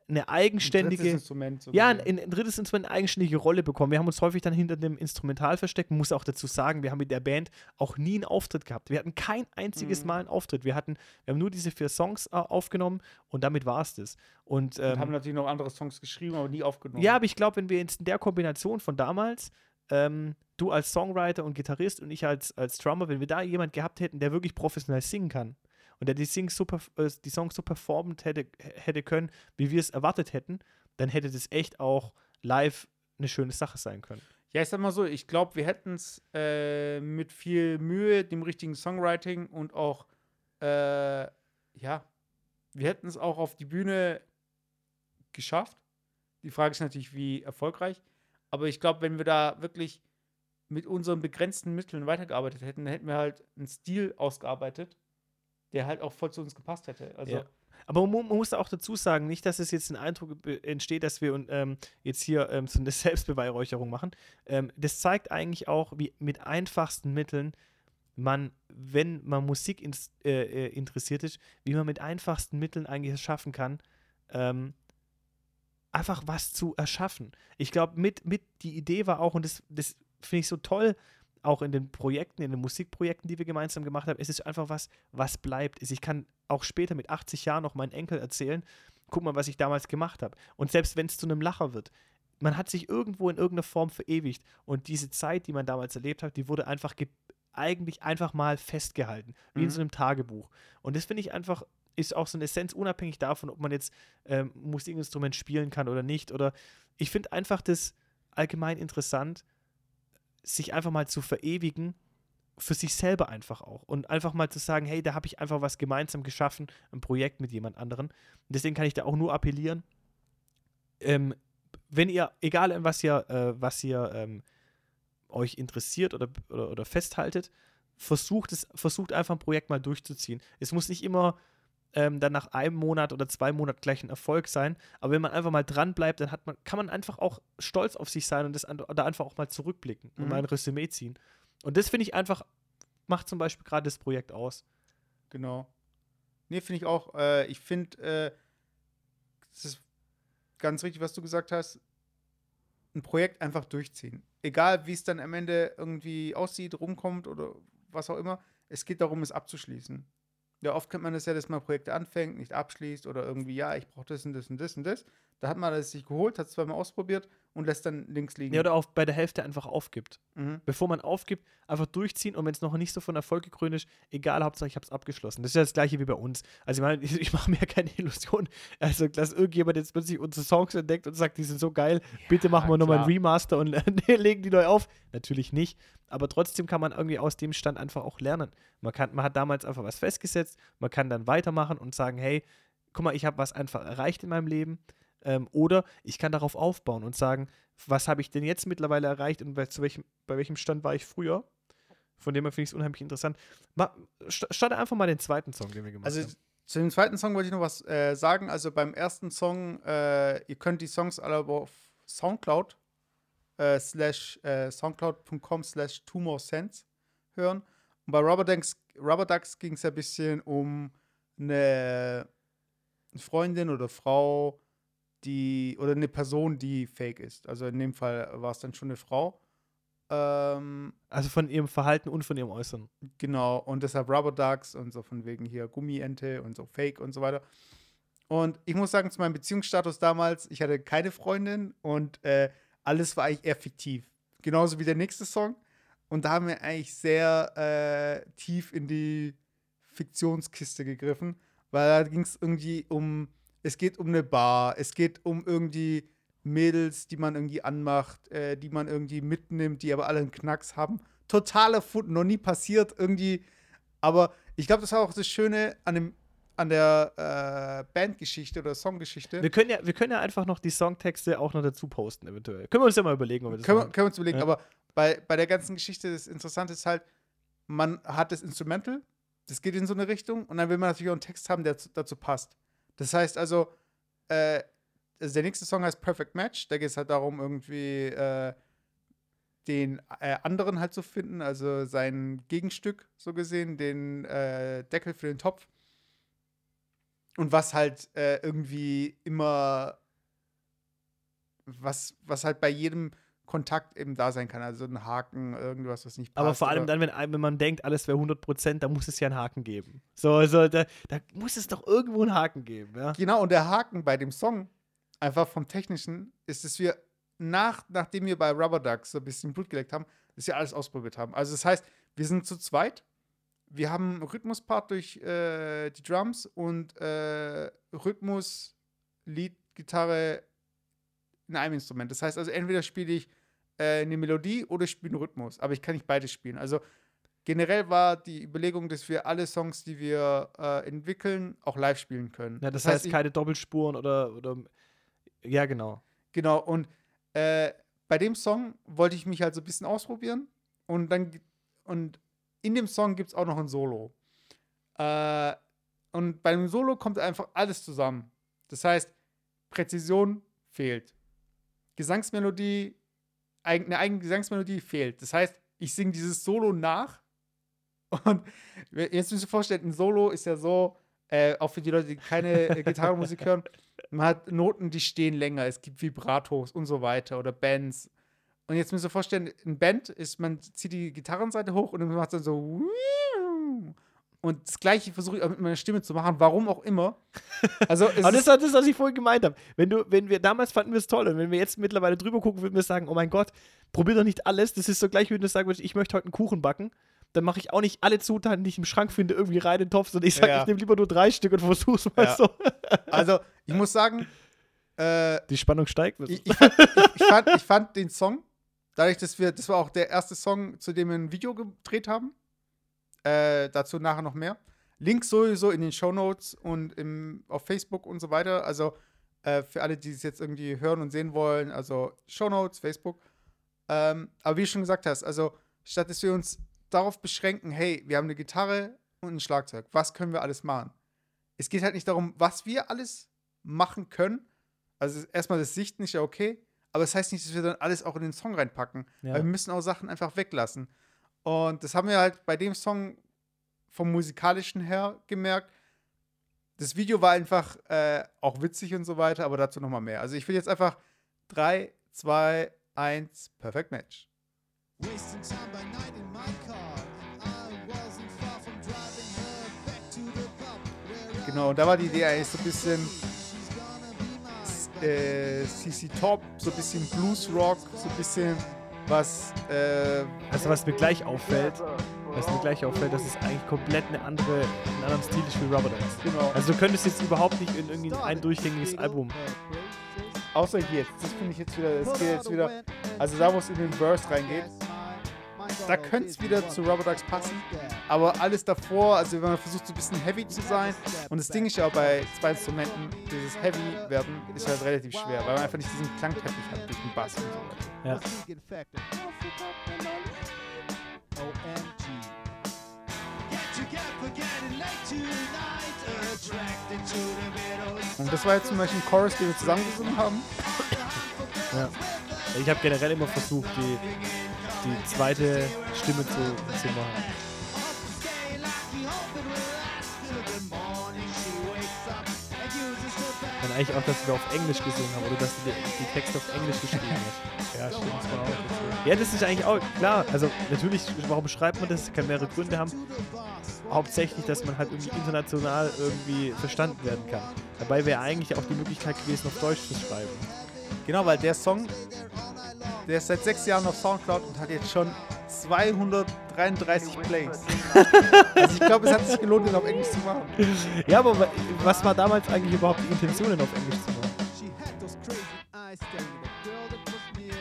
eine Ein eigenständige. So Ja, ein, ein drittes Instrument eine eigenständige Rolle bekommen. Wir haben uns häufig dann hinter dem Instrumental versteckt. Man muss auch dazu sagen, wir haben mit der Band auch nie einen Auftritt gehabt. Wir hatten kein einziges Mhm. Mal einen Auftritt. Wir hatten, wir haben nur diese vier Songs äh, aufgenommen und damit war es das. Und, Und ähm, haben natürlich noch andere Songs geschrieben, aber nie aufgenommen. ja, aber ich glaube, wenn wir jetzt in der Kombination von damals ähm, du als Songwriter und Gitarrist und ich als, als Drummer, wenn wir da jemand gehabt hätten, der wirklich professionell singen kann und der die, Sing so, äh, die Songs so performt hätte, hätte können, wie wir es erwartet hätten, dann hätte das echt auch live eine schöne Sache sein können. Ja, ich sag mal so, ich glaube, wir hätten es äh, mit viel Mühe, dem richtigen Songwriting und auch, äh, ja, wir hätten es auch auf die Bühne geschafft. Die Frage ist natürlich, wie erfolgreich. Aber ich glaube, wenn wir da wirklich mit unseren begrenzten Mitteln weitergearbeitet hätten, dann hätten wir halt einen Stil ausgearbeitet, der halt auch voll zu uns gepasst hätte. Also, Ja. Aber man, man muss auch dazu sagen, nicht, dass es jetzt ein Eindruck entsteht, dass wir ähm, jetzt hier ähm, so eine [LAUGHS] Selbstbeweihräucherung machen. Ähm, das zeigt eigentlich auch, wie mit einfachsten Mitteln man, wenn man Musik ins, äh, äh, interessiert ist, wie man mit einfachsten Mitteln eigentlich es schaffen kann, ähm, einfach was zu erschaffen. Ich glaube, mit, mit die Idee war auch, und das, das finde ich so toll, auch in den Projekten, in den Musikprojekten, die wir gemeinsam gemacht haben, es ist einfach was, was bleibt. Ich kann auch später mit 80 Jahren noch meinen Enkel erzählen, guck mal, was ich damals gemacht habe. Und selbst wenn es zu einem Lacher wird, man hat sich irgendwo in irgendeiner Form verewigt. Und diese Zeit, die man damals erlebt hat, die wurde einfach ge- eigentlich einfach mal festgehalten, wie in Mhm. so einem Tagebuch. Und das finde ich einfach, ist auch so eine Essenz, unabhängig davon, ob man jetzt ähm, Musikinstrument spielen kann oder nicht. Oder ich finde einfach das allgemein interessant, sich einfach mal zu verewigen, für sich selber einfach auch. Und einfach mal zu sagen, hey, da habe ich einfach was gemeinsam geschaffen, ein Projekt mit jemand anderem. Und deswegen kann ich da auch nur appellieren, ähm, wenn ihr, egal an was ihr, äh, was ihr ähm, euch interessiert oder, oder, oder festhaltet, versucht es, versucht einfach ein Projekt mal durchzuziehen. Es muss nicht immer ähm, dann nach einem Monat oder zwei Monaten gleich ein Erfolg sein, aber wenn man einfach mal dran bleibt, dann hat man, kann man einfach auch stolz auf sich sein und das an, da einfach auch mal zurückblicken und Mhm. mal ein Resümee ziehen. Und das finde ich einfach, macht zum Beispiel gerade das Projekt aus. Genau. Nee, finde ich auch. Äh, ich finde, äh, das ist ganz richtig, was du gesagt hast. Ein Projekt einfach durchziehen. Egal, wie es dann am Ende irgendwie aussieht, rumkommt oder was auch immer. Es geht darum, es abzuschließen. Ja, oft kennt man das ja, dass man Projekte anfängt, nicht abschließt oder irgendwie, ja, ich brauche das und das und das und das. Da hat man das sich geholt, hat es zweimal ausprobiert und lässt dann links liegen. Ja, oder auch bei der Hälfte einfach aufgibt. mhm. Bevor man aufgibt, einfach durchziehen und wenn es noch nicht so von Erfolg gekrönt ist, egal, Hauptsache ich habe es abgeschlossen. Das ist ja das gleiche wie bei uns. Also ich meine, [LAUGHS] ich, mache mir ja keine Illusion, also dass irgendjemand jetzt plötzlich unsere Songs entdeckt und sagt, die sind so geil, bitte machen wir nochmal ein. Remaster und [LAUGHS] legen die neu auf. Natürlich nicht, aber trotzdem kann man irgendwie aus dem Stand einfach auch lernen. Man, kann, man hat damals einfach was festgesetzt, man kann dann weitermachen und sagen, hey, guck mal, ich habe was einfach erreicht in meinem Leben. Ähm, oder ich kann darauf aufbauen und sagen, was habe ich denn jetzt mittlerweile erreicht und bei, zu welchem, bei welchem Stand war ich früher? Von dem her finde ich es unheimlich interessant. Starte einfach mal den zweiten Song, den wir gemacht Also haben. zu dem zweiten Song wollte ich noch was äh, sagen. Also beim ersten Song, äh, ihr könnt die Songs alle auf Soundcloud äh, slash äh, soundcloud.com slash two more cents hören. Und bei Rubber Ducks, Rubber Ducks ging es ein bisschen um eine Freundin oder Frau, die oder eine Person, die fake ist. Also in dem Fall war es dann schon eine Frau. Ähm, Also von ihrem Verhalten und von ihrem Äußeren. Genau, und deshalb Rubber Ducks und so von wegen hier Gummiente und so Fake und so weiter. Und ich muss sagen, zu meinem Beziehungsstatus damals, ich hatte keine Freundin und äh, alles war eigentlich eher fiktiv. Genauso wie der nächste Song. Und da haben wir eigentlich sehr äh, tief in die Fiktionskiste gegriffen, weil da ging es irgendwie um, es geht um eine Bar, es geht um irgendwie Mädels, die man irgendwie anmacht, äh, die man irgendwie mitnimmt, die aber alle einen Knacks haben. Totaler Fund, noch nie passiert irgendwie. Aber ich glaube, das war auch das Schöne an, dem, an der äh, Bandgeschichte oder Songgeschichte. Wir können, ja, wir können ja einfach noch die Songtexte auch noch dazu posten, eventuell. Können wir uns ja mal überlegen, ob wir das können, wir, machen. können wir uns überlegen, Ja. aber bei, bei der ganzen Geschichte, das Interessante ist halt, man hat das Instrumental, das geht in so eine Richtung und dann will man natürlich auch einen Text haben, der zu, dazu passt. Das heißt also, äh, also der nächste Song heißt Perfect Match, da geht es halt darum, irgendwie äh, den äh, anderen halt zu finden, also sein Gegenstück, so gesehen, den äh, Deckel für den Topf. Und was halt äh, irgendwie immer, was, was halt bei jedem Kontakt eben da sein kann. Also ein Haken, irgendwas, was nicht passt. Aber vor allem dann, wenn, wenn man denkt, alles wäre 100%, da muss es ja einen Haken geben. So, also da, da muss es doch irgendwo einen Haken geben, ja. Genau, und der Haken bei dem Song, einfach vom Technischen, ist, dass wir nach, nachdem wir bei Rubber Ducks so ein bisschen Blut geleckt haben, das ja alles ausprobiert haben. Also das heißt, wir sind zu zweit. Wir haben einen Rhythmuspart durch äh, die Drums und äh, Rhythmus, Lead, Gitarre in einem Instrument. Das heißt also, entweder spiele ich äh, eine Melodie oder ich spiele einen Rhythmus. Aber ich kann nicht beides spielen. Also generell war die Überlegung, dass wir alle Songs, die wir äh, entwickeln, auch live spielen können. Ja, das, heißt, ich- keine Doppelspuren oder, oder. Ja, genau. Genau, und äh, bei dem Song wollte ich mich halt so ein bisschen ausprobieren. Und dann und in dem Song gibt es auch noch ein Solo. Äh, und beim Solo kommt einfach alles zusammen. Das heißt, Präzision fehlt. Gesangsmelodie, eine eigene Gesangsmelodie fehlt. Das heißt, ich singe dieses Solo nach. Und jetzt müsst ihr vorstellen, ein Solo ist ja so, äh, auch für die Leute, die keine äh, Gitarrenmusik hören, man hat Noten, die stehen länger. Es gibt Vibratos und so weiter oder Bands. Und jetzt müsst ihr vorstellen, ein Band ist, man zieht die Gitarrenseite hoch und dann macht es dann so. Und das gleiche versuche ich auch mit meiner Stimme zu machen, warum auch immer. Also, [LAUGHS] es Aber das ist, das, was ich vorhin gemeint habe. Wenn du, wenn wir damals fanden wir es toll und wenn wir jetzt mittlerweile drüber gucken, würden wir sagen, oh mein Gott, probier doch nicht alles. Das ist so gleich, wie wenn du sagen würdest, ich möchte heute einen Kuchen backen. Dann mache ich auch nicht alle Zutaten, die ich im Schrank finde, irgendwie rein in den Topf, sondern ich sage, Ja. ich nehme lieber nur drei Stück und versuch's mal Ja. so. also, ich muss sagen, äh, Die Spannung steigt. ich, ich, fand, ich, ich, fand, ich fand den Song, dadurch, dass wir, das war auch der erste Song, zu dem wir ein Video gedreht haben. Äh, dazu nachher noch mehr. Links sowieso in den Show Notes und im, auf Facebook und so weiter. Also äh, für alle, die es jetzt irgendwie hören und sehen wollen, also Show Notes, Facebook. Ähm, aber wie du schon gesagt hast, also statt dass wir uns darauf beschränken, hey, wir haben eine Gitarre und ein Schlagzeug, was können wir alles machen? Es geht halt nicht darum, was wir alles machen können. Also erstmal das Sichten ist ja okay, aber das heißt nicht, dass wir dann alles auch in den Song reinpacken. Ja. Weil wir müssen auch Sachen einfach weglassen. Und das haben wir halt bei dem Song vom musikalischen her gemerkt. Das Video war einfach äh, auch witzig und so weiter, aber dazu nochmal mehr. Also ich will jetzt einfach 3, 2, 1, Perfect Match. Wasting time by night in my car. Genau, und da war die Idee eigentlich so ein bisschen äh, CC Top, so ein bisschen Blues Rock, so ein bisschen was äh, Also was mir gleich auffällt, was mir gleich auffällt, dass es eigentlich komplett eine andere, einen anderen Stil ist wie Rubber Ducks. genau. Also du könntest jetzt überhaupt nicht in irgendwie ein durchgängiges Album. Außer jetzt, das finde ich jetzt wieder, das geht jetzt wieder, also da wo es in den Verse reingeht, da könnte es wieder zu Rubber Ducks passen. Aber alles davor, also wenn man versucht so ein bisschen heavy zu sein, und das Ding ist ja auch bei zwei Instrumenten, dieses Heavy werden ist halt relativ schwer, weil man einfach nicht diesen Klangteppich hat durch den Bass und so weiter. Ja. Und das war jetzt zum Beispiel ein Chorus, den wir zusammen gesungen haben. Ja. Ich habe generell immer versucht, die, die zweite Stimme zu, zu machen. Und eigentlich auch, dass wir auf Englisch gesungen haben oder dass du die, die Texte auf Englisch geschrieben hast. [LAUGHS] Ja, stimmt, das war auch. Ja, das ist eigentlich auch klar. Also natürlich, warum schreibt man das? Kann mehrere Gründe haben. Hauptsächlich, dass man halt irgendwie international irgendwie verstanden werden kann. Dabei wäre eigentlich auch die Möglichkeit gewesen, auf Deutsch zu schreiben. Genau, weil der Song, der ist seit sechs Jahren auf Soundcloud und hat jetzt schon 233 Plays. also ich glaube, es hat sich gelohnt, den auf Englisch zu machen. Ja, aber wa- was war damals eigentlich überhaupt die Intention, den auf Englisch zu machen?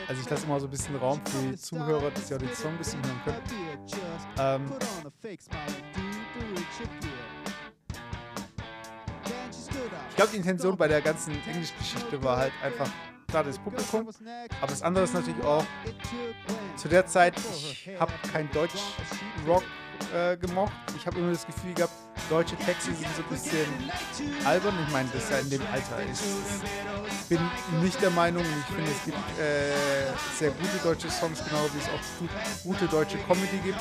Also ich lasse immer so ein bisschen Raum für die Zuhörer, dass sie auch den Song ein bisschen hören können. Ähm, ich glaube, die Intention bei der ganzen Englisch-Geschichte war halt einfach, klar, das Publikum, aber das andere ist natürlich auch, zu der Zeit, ich habe kein Deutsch-Rock äh, gemocht. Ich habe immer das Gefühl gehabt, deutsche Texte sind so ein bisschen albern. Ich meine, das ist ja in dem Alter. Ich, ich bin nicht der Meinung, ich finde, es gibt äh, sehr gute deutsche Songs, genau wie es auch gut, gute deutsche Comedy gibt.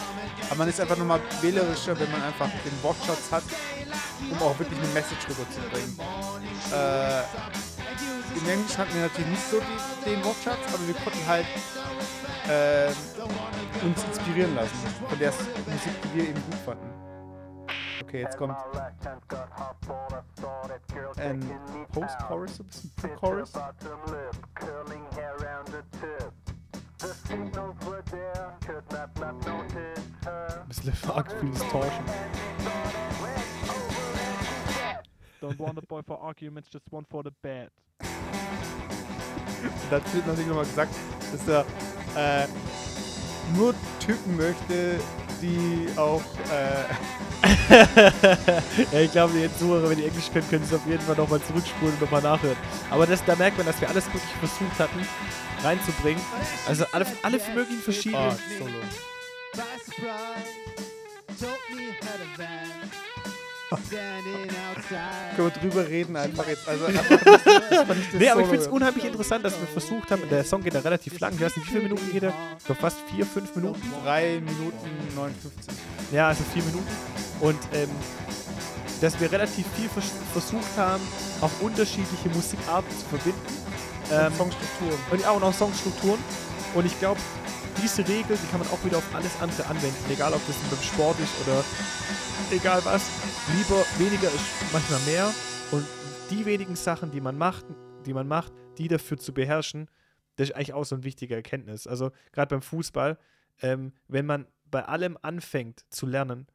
Aber man ist einfach nochmal wählerischer, wenn man einfach den Wortschatz hat, um auch wirklich eine Message rüberzubringen. Äh, Im Englischen hatten wir natürlich nicht so die, den Wortschatz, aber wir konnten halt äh, uns inspirieren lassen von der Musik, die wir eben gut fanden. Okay, jetzt kommt ein Post-Chorus, so ein bisschen Pre-Chorus. Ein bisschen arg viel Distortion. Don't want a boy for arguments, just one for the bed. Da hat Philipp natürlich nochmal gesagt, dass er äh, nur Typen möchte, die auch äh, [LAUGHS] ja, ich glaube, die Zuhörer, wenn die Englisch können, können es auf jeden Fall nochmal zurückspulen und nochmal nachhören. Aber das, da merkt man, dass wir alles wirklich versucht hatten, reinzubringen. Also alle, alle möglichen verschiedenen. oh, Solo. Können wir drüber reden einfach jetzt. Also einfach, das, das ich Nee, aber ich finde es unheimlich interessant, dass wir versucht haben, der Song geht ja relativ lang. Wie viele Minuten geht er? Ich glaube fast vier, fünf Minuten. 3 Minuten 59. Ja, also vier Minuten. Und ähm, dass wir relativ viel vers versucht haben, auch unterschiedliche Musikarten zu verbinden. Ähm, Songstrukturen. und auch noch Songstrukturen. Und ich glaube, diese Regel, die kann man auch wieder auf alles andere anwenden. Egal, ob das beim Sport ist oder egal was. Lieber weniger ist manchmal mehr. Und die wenigen Sachen, die man macht, die man macht, die dafür zu beherrschen, das ist eigentlich auch so eine wichtige Erkenntnis. Also gerade beim Fußball, ähm, wenn man bei allem anfängt zu lernen,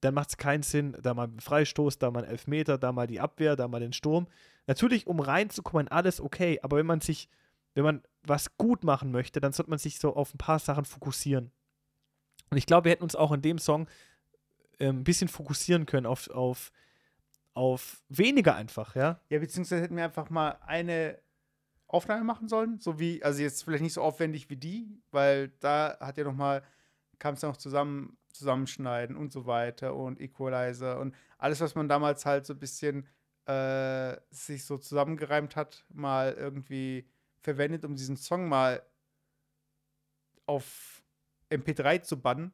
dann macht es keinen Sinn, da mal einen Freistoß, da mal einen Elfmeter, da mal die Abwehr, da mal den Sturm. Natürlich, um reinzukommen, alles okay, aber wenn man sich, wenn man was gut machen möchte, dann sollte man sich so auf ein paar Sachen fokussieren. Und ich glaube, wir hätten uns auch in dem Song ähm, ein bisschen fokussieren können auf, auf, auf weniger einfach, ja. Ja, beziehungsweise hätten wir einfach mal eine Aufnahme machen sollen, so wie, also jetzt vielleicht nicht so aufwendig wie die, weil da hat ja noch mal, kam es ja noch zusammen, zusammenschneiden und so weiter und Equalizer und alles, was man damals halt so ein bisschen äh, sich so zusammengereimt hat, mal irgendwie verwendet, um diesen Song mal auf MP3 zu bannen,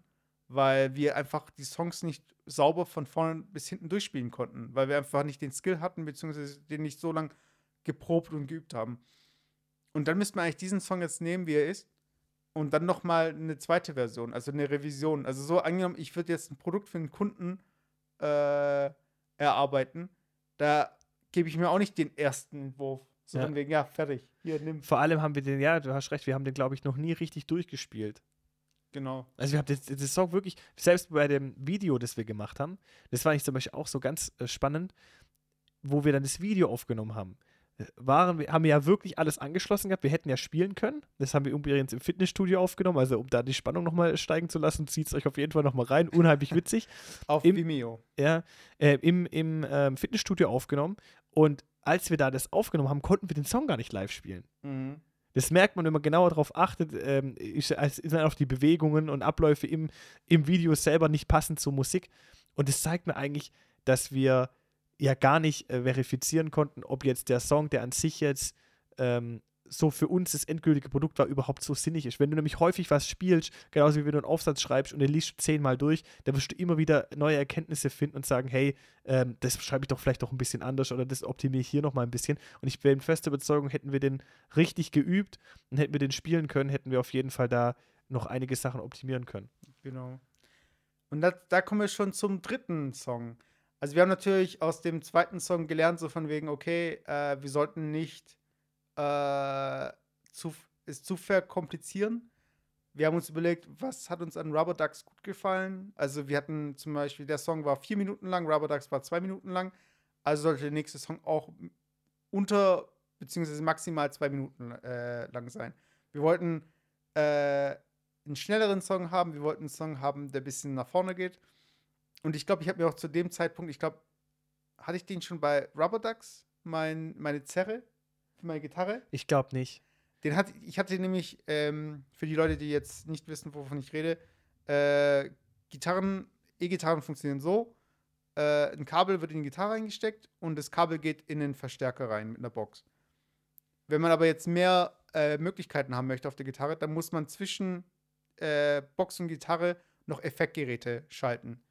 weil wir einfach die Songs nicht sauber von vorne bis hinten durchspielen konnten, weil wir einfach nicht den Skill hatten, beziehungsweise den nicht so lang geprobt und geübt haben. Und dann müsste man eigentlich diesen Song jetzt nehmen, wie er ist, und dann noch mal eine zweite Version, also eine Revision. Also so angenommen, ich würde jetzt ein Produkt für einen Kunden äh, erarbeiten, da gebe ich mir auch nicht den ersten Entwurf. So Ja. von wegen, ja, fertig, hier, nimm. Vor allem haben wir den, ja, du hast recht, wir haben den, glaube ich, noch nie richtig durchgespielt. Genau. Also wir haben das, das Song wirklich, selbst bei dem Video, das wir gemacht haben, das war ich zum Beispiel auch so ganz äh, spannend, wo wir dann das Video aufgenommen haben. äh, Waren, wir haben wir ja wirklich alles angeschlossen gehabt. Wir hätten ja spielen können. Das haben wir übrigens im Fitnessstudio aufgenommen. Also, um da die Spannung nochmal steigen zu lassen, zieht es euch auf jeden Fall nochmal rein. Unheimlich witzig. [LAUGHS] Auf Im- Vimeo. ja, äh, im, im ähm, Fitnessstudio aufgenommen. Und als wir da das aufgenommen haben, konnten wir den Song gar nicht live spielen. Mhm. Das merkt man, wenn man genauer darauf achtet, ähm, ist, ist dann auf die Bewegungen und Abläufe im, im Video selber nicht passend zur Musik. Und das zeigt mir eigentlich, dass wir ja gar nicht äh, verifizieren konnten, ob jetzt der Song, der an sich jetzt ähm, so für uns das endgültige Produkt war, überhaupt so sinnig ist. Wenn du nämlich häufig was spielst, genauso wie wenn du einen Aufsatz schreibst und den liest du zehnmal durch, dann wirst du immer wieder neue Erkenntnisse finden und sagen, hey, ähm, das schreibe ich doch vielleicht doch ein bisschen anders oder das optimiere ich hier nochmal ein bisschen. Und ich bin fester Überzeugung, hätten wir den richtig geübt und hätten wir den spielen können, hätten wir auf jeden Fall da noch einige Sachen optimieren können. Genau. Und da, da kommen wir schon zum dritten Song. Also wir haben natürlich aus dem zweiten Song gelernt, so von wegen, okay, äh, wir sollten nicht äh, zu, es zu verkomplizieren. Wir haben uns überlegt, was hat uns an Rubber Ducks gut gefallen. Also wir hatten zum Beispiel, der Song war vier Minuten lang, Rubber Ducks war zwei Minuten lang. Also sollte der nächste Song auch unter, beziehungsweise maximal zwei Minuten äh, lang sein. Wir wollten äh, einen schnelleren Song haben. Wir wollten einen Song haben, der ein bisschen nach vorne geht. Und ich glaube, ich habe mir auch zu dem Zeitpunkt, ich glaube, hatte ich den schon bei Rubber Ducks, mein, meine Zerre für meine Gitarre. Ich glaube nicht. Den hatte, ich hatte nämlich, ähm, für die Leute, die jetzt nicht wissen, wovon ich rede, äh, Gitarren, E-Gitarren funktionieren so. Äh, ein Kabel wird in die Gitarre eingesteckt und das Kabel geht in den Verstärker rein mit einer Box. Wenn man aber jetzt mehr äh, Möglichkeiten haben möchte auf der Gitarre, dann muss man zwischen äh, Box und Gitarre noch Effektgeräte schalten.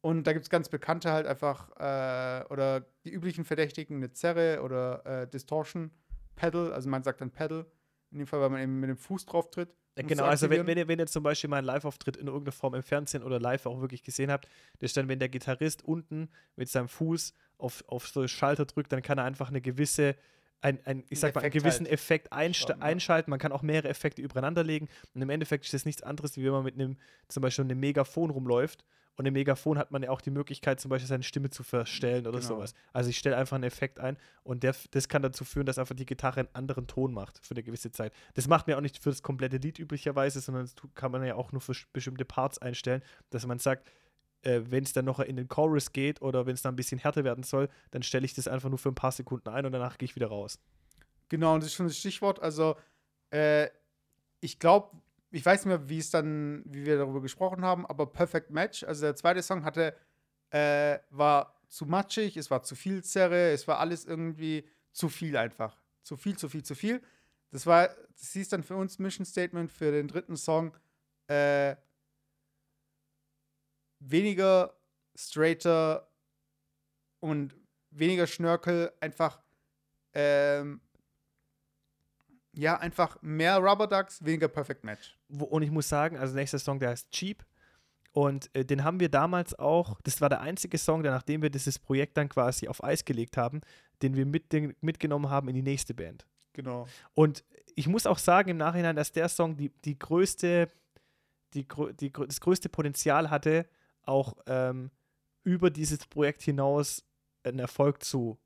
Und da gibt es ganz bekannte halt einfach, äh, oder die üblichen Verdächtigen, eine Zerre oder äh, Distortion Pedal, also man sagt dann Pedal, in dem Fall, weil man eben mit dem Fuß drauf tritt. Um Genau, also wenn, wenn, ihr, wenn ihr zum Beispiel mal einen Live-Auftritt in irgendeiner Form im Fernsehen oder live auch wirklich gesehen habt, das ist dann, wenn der Gitarrist unten mit seinem Fuß auf, auf so einen Schalter drückt, dann kann er einfach eine gewisse ein, ein, ich sag mal, einen gewissen halt Effekt schon, ne? einschalten. Man kann auch mehrere Effekte übereinander legen. Und im Endeffekt ist das nichts anderes, wie wenn man mit einem, zum Beispiel einem Megafon rumläuft. Und im Megafon hat man ja auch die Möglichkeit, zum Beispiel seine Stimme zu verstellen oder Genau. sowas. Also ich stelle einfach einen Effekt ein und der, das kann dazu führen, dass einfach die Gitarre einen anderen Ton macht für eine gewisse Zeit. Das macht man ja auch nicht für das komplette Lied üblicherweise, sondern das kann man ja auch nur für bestimmte Parts einstellen, dass man sagt, äh, wenn es dann noch in den Chorus geht oder wenn es dann ein bisschen härter werden soll, dann stelle ich das einfach nur für ein paar Sekunden ein und danach gehe ich wieder raus. Genau, und das ist schon das Stichwort. Also, äh, ich glaube, ich weiß nicht mehr, wie es dann, wie wir darüber gesprochen haben, aber Perfect Match, also der zweite Song hatte, äh, war zu matschig, es war zu viel Zerre, es war alles irgendwie zu viel einfach. Zu viel, zu viel, zu viel. Das war, das hieß dann für uns Mission Statement für den dritten Song, äh, weniger straighter und weniger Schnörkel, einfach ähm, ja, einfach mehr Rubber Ducks, weniger Perfect Match. Und ich muss sagen, also nächster Song, der heißt Cheap. Und äh, den haben wir damals auch, das war der einzige Song, der nachdem wir dieses Projekt dann quasi auf Eis gelegt haben, den wir mit, den, mitgenommen haben in die nächste Band. Genau. Und ich muss auch sagen im Nachhinein, dass der Song die, die größte, die, die, das größte Potenzial hatte, auch ähm, über dieses Projekt hinaus ein Erfolg zu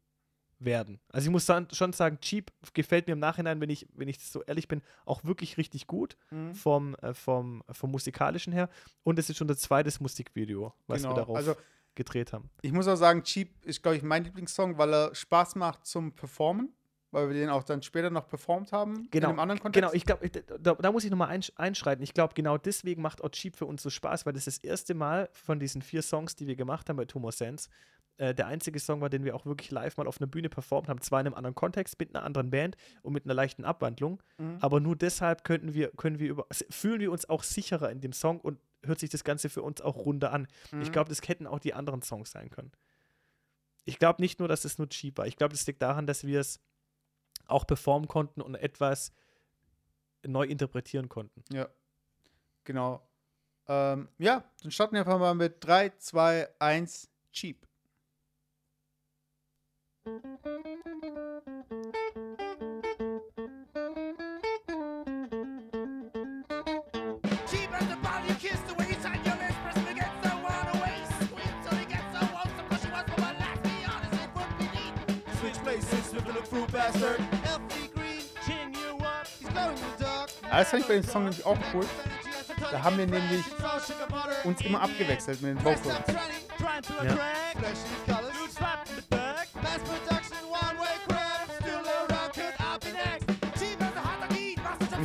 werden. Also ich muss schon sagen, Cheap gefällt mir im Nachhinein, wenn ich, wenn ich so ehrlich bin, auch wirklich richtig gut vom, äh, vom, vom musikalischen her. Und es ist schon das zweite Musikvideo, was genau. wir darauf Also, gedreht haben. ich muss auch sagen, Cheap ist, glaube ich, mein Lieblingssong, weil er Spaß macht zum Performen, weil wir den auch dann später noch performt haben. Genau, In einem anderen Kontext. Genau, ich glaube, da, da muss ich nochmal einsch einschreiten. Ich glaube, genau deswegen macht auch Cheap für uns so Spaß, weil das das erste Mal von diesen vier Songs, die wir gemacht haben bei Tumor Sense, äh, der einzige Song war, den wir auch wirklich live mal auf einer Bühne performt haben. Zwar in einem anderen Kontext, mit einer anderen Band und mit einer leichten Abwandlung, Mhm. aber nur deshalb könnten wir, können wir über, fühlen wir uns auch sicherer in dem Song und hört sich das Ganze für uns auch runder an. Ich Mhm. glaube, das hätten auch die anderen Songs sein können. Ich glaube nicht nur, dass es nur cheap war. Ich glaube, das liegt daran, dass wir es auch performen konnten und etwas neu interpretieren konnten. Ja. Genau. Ähm, ja, dann starten wir einfach mal mit 3, 2, 1, Cheap. Das fand ich bei dem Song nämlich auch cool. Da haben wir nämlich uns immer abgewechselt mit den Vocals. Ja.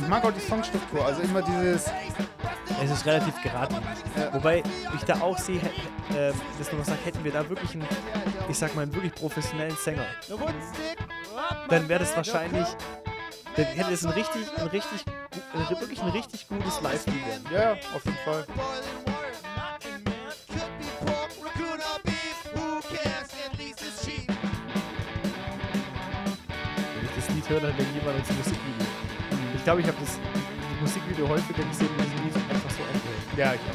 Ich mag auch die Songstruktur, also immer dieses, Es ist relativ geraten. Wobei ich da auch sehe, äh, das nur noch sage, hätten wir da wirklich einen, ich sag mal, einen wirklich professionellen Sänger, dann wäre das wahrscheinlich, dann hätte es ein richtig, ein richtig, wirklich ein richtig gutes Live-Lied werden. ja, ja, auf jeden Fall. Wenn ich das Lied höre, dann denkt jemand ans Musikvideo. Ich glaube, ich habe das Musikvideo häufiger gesehen und das Lied einfach so angehört. Ja, ich auch.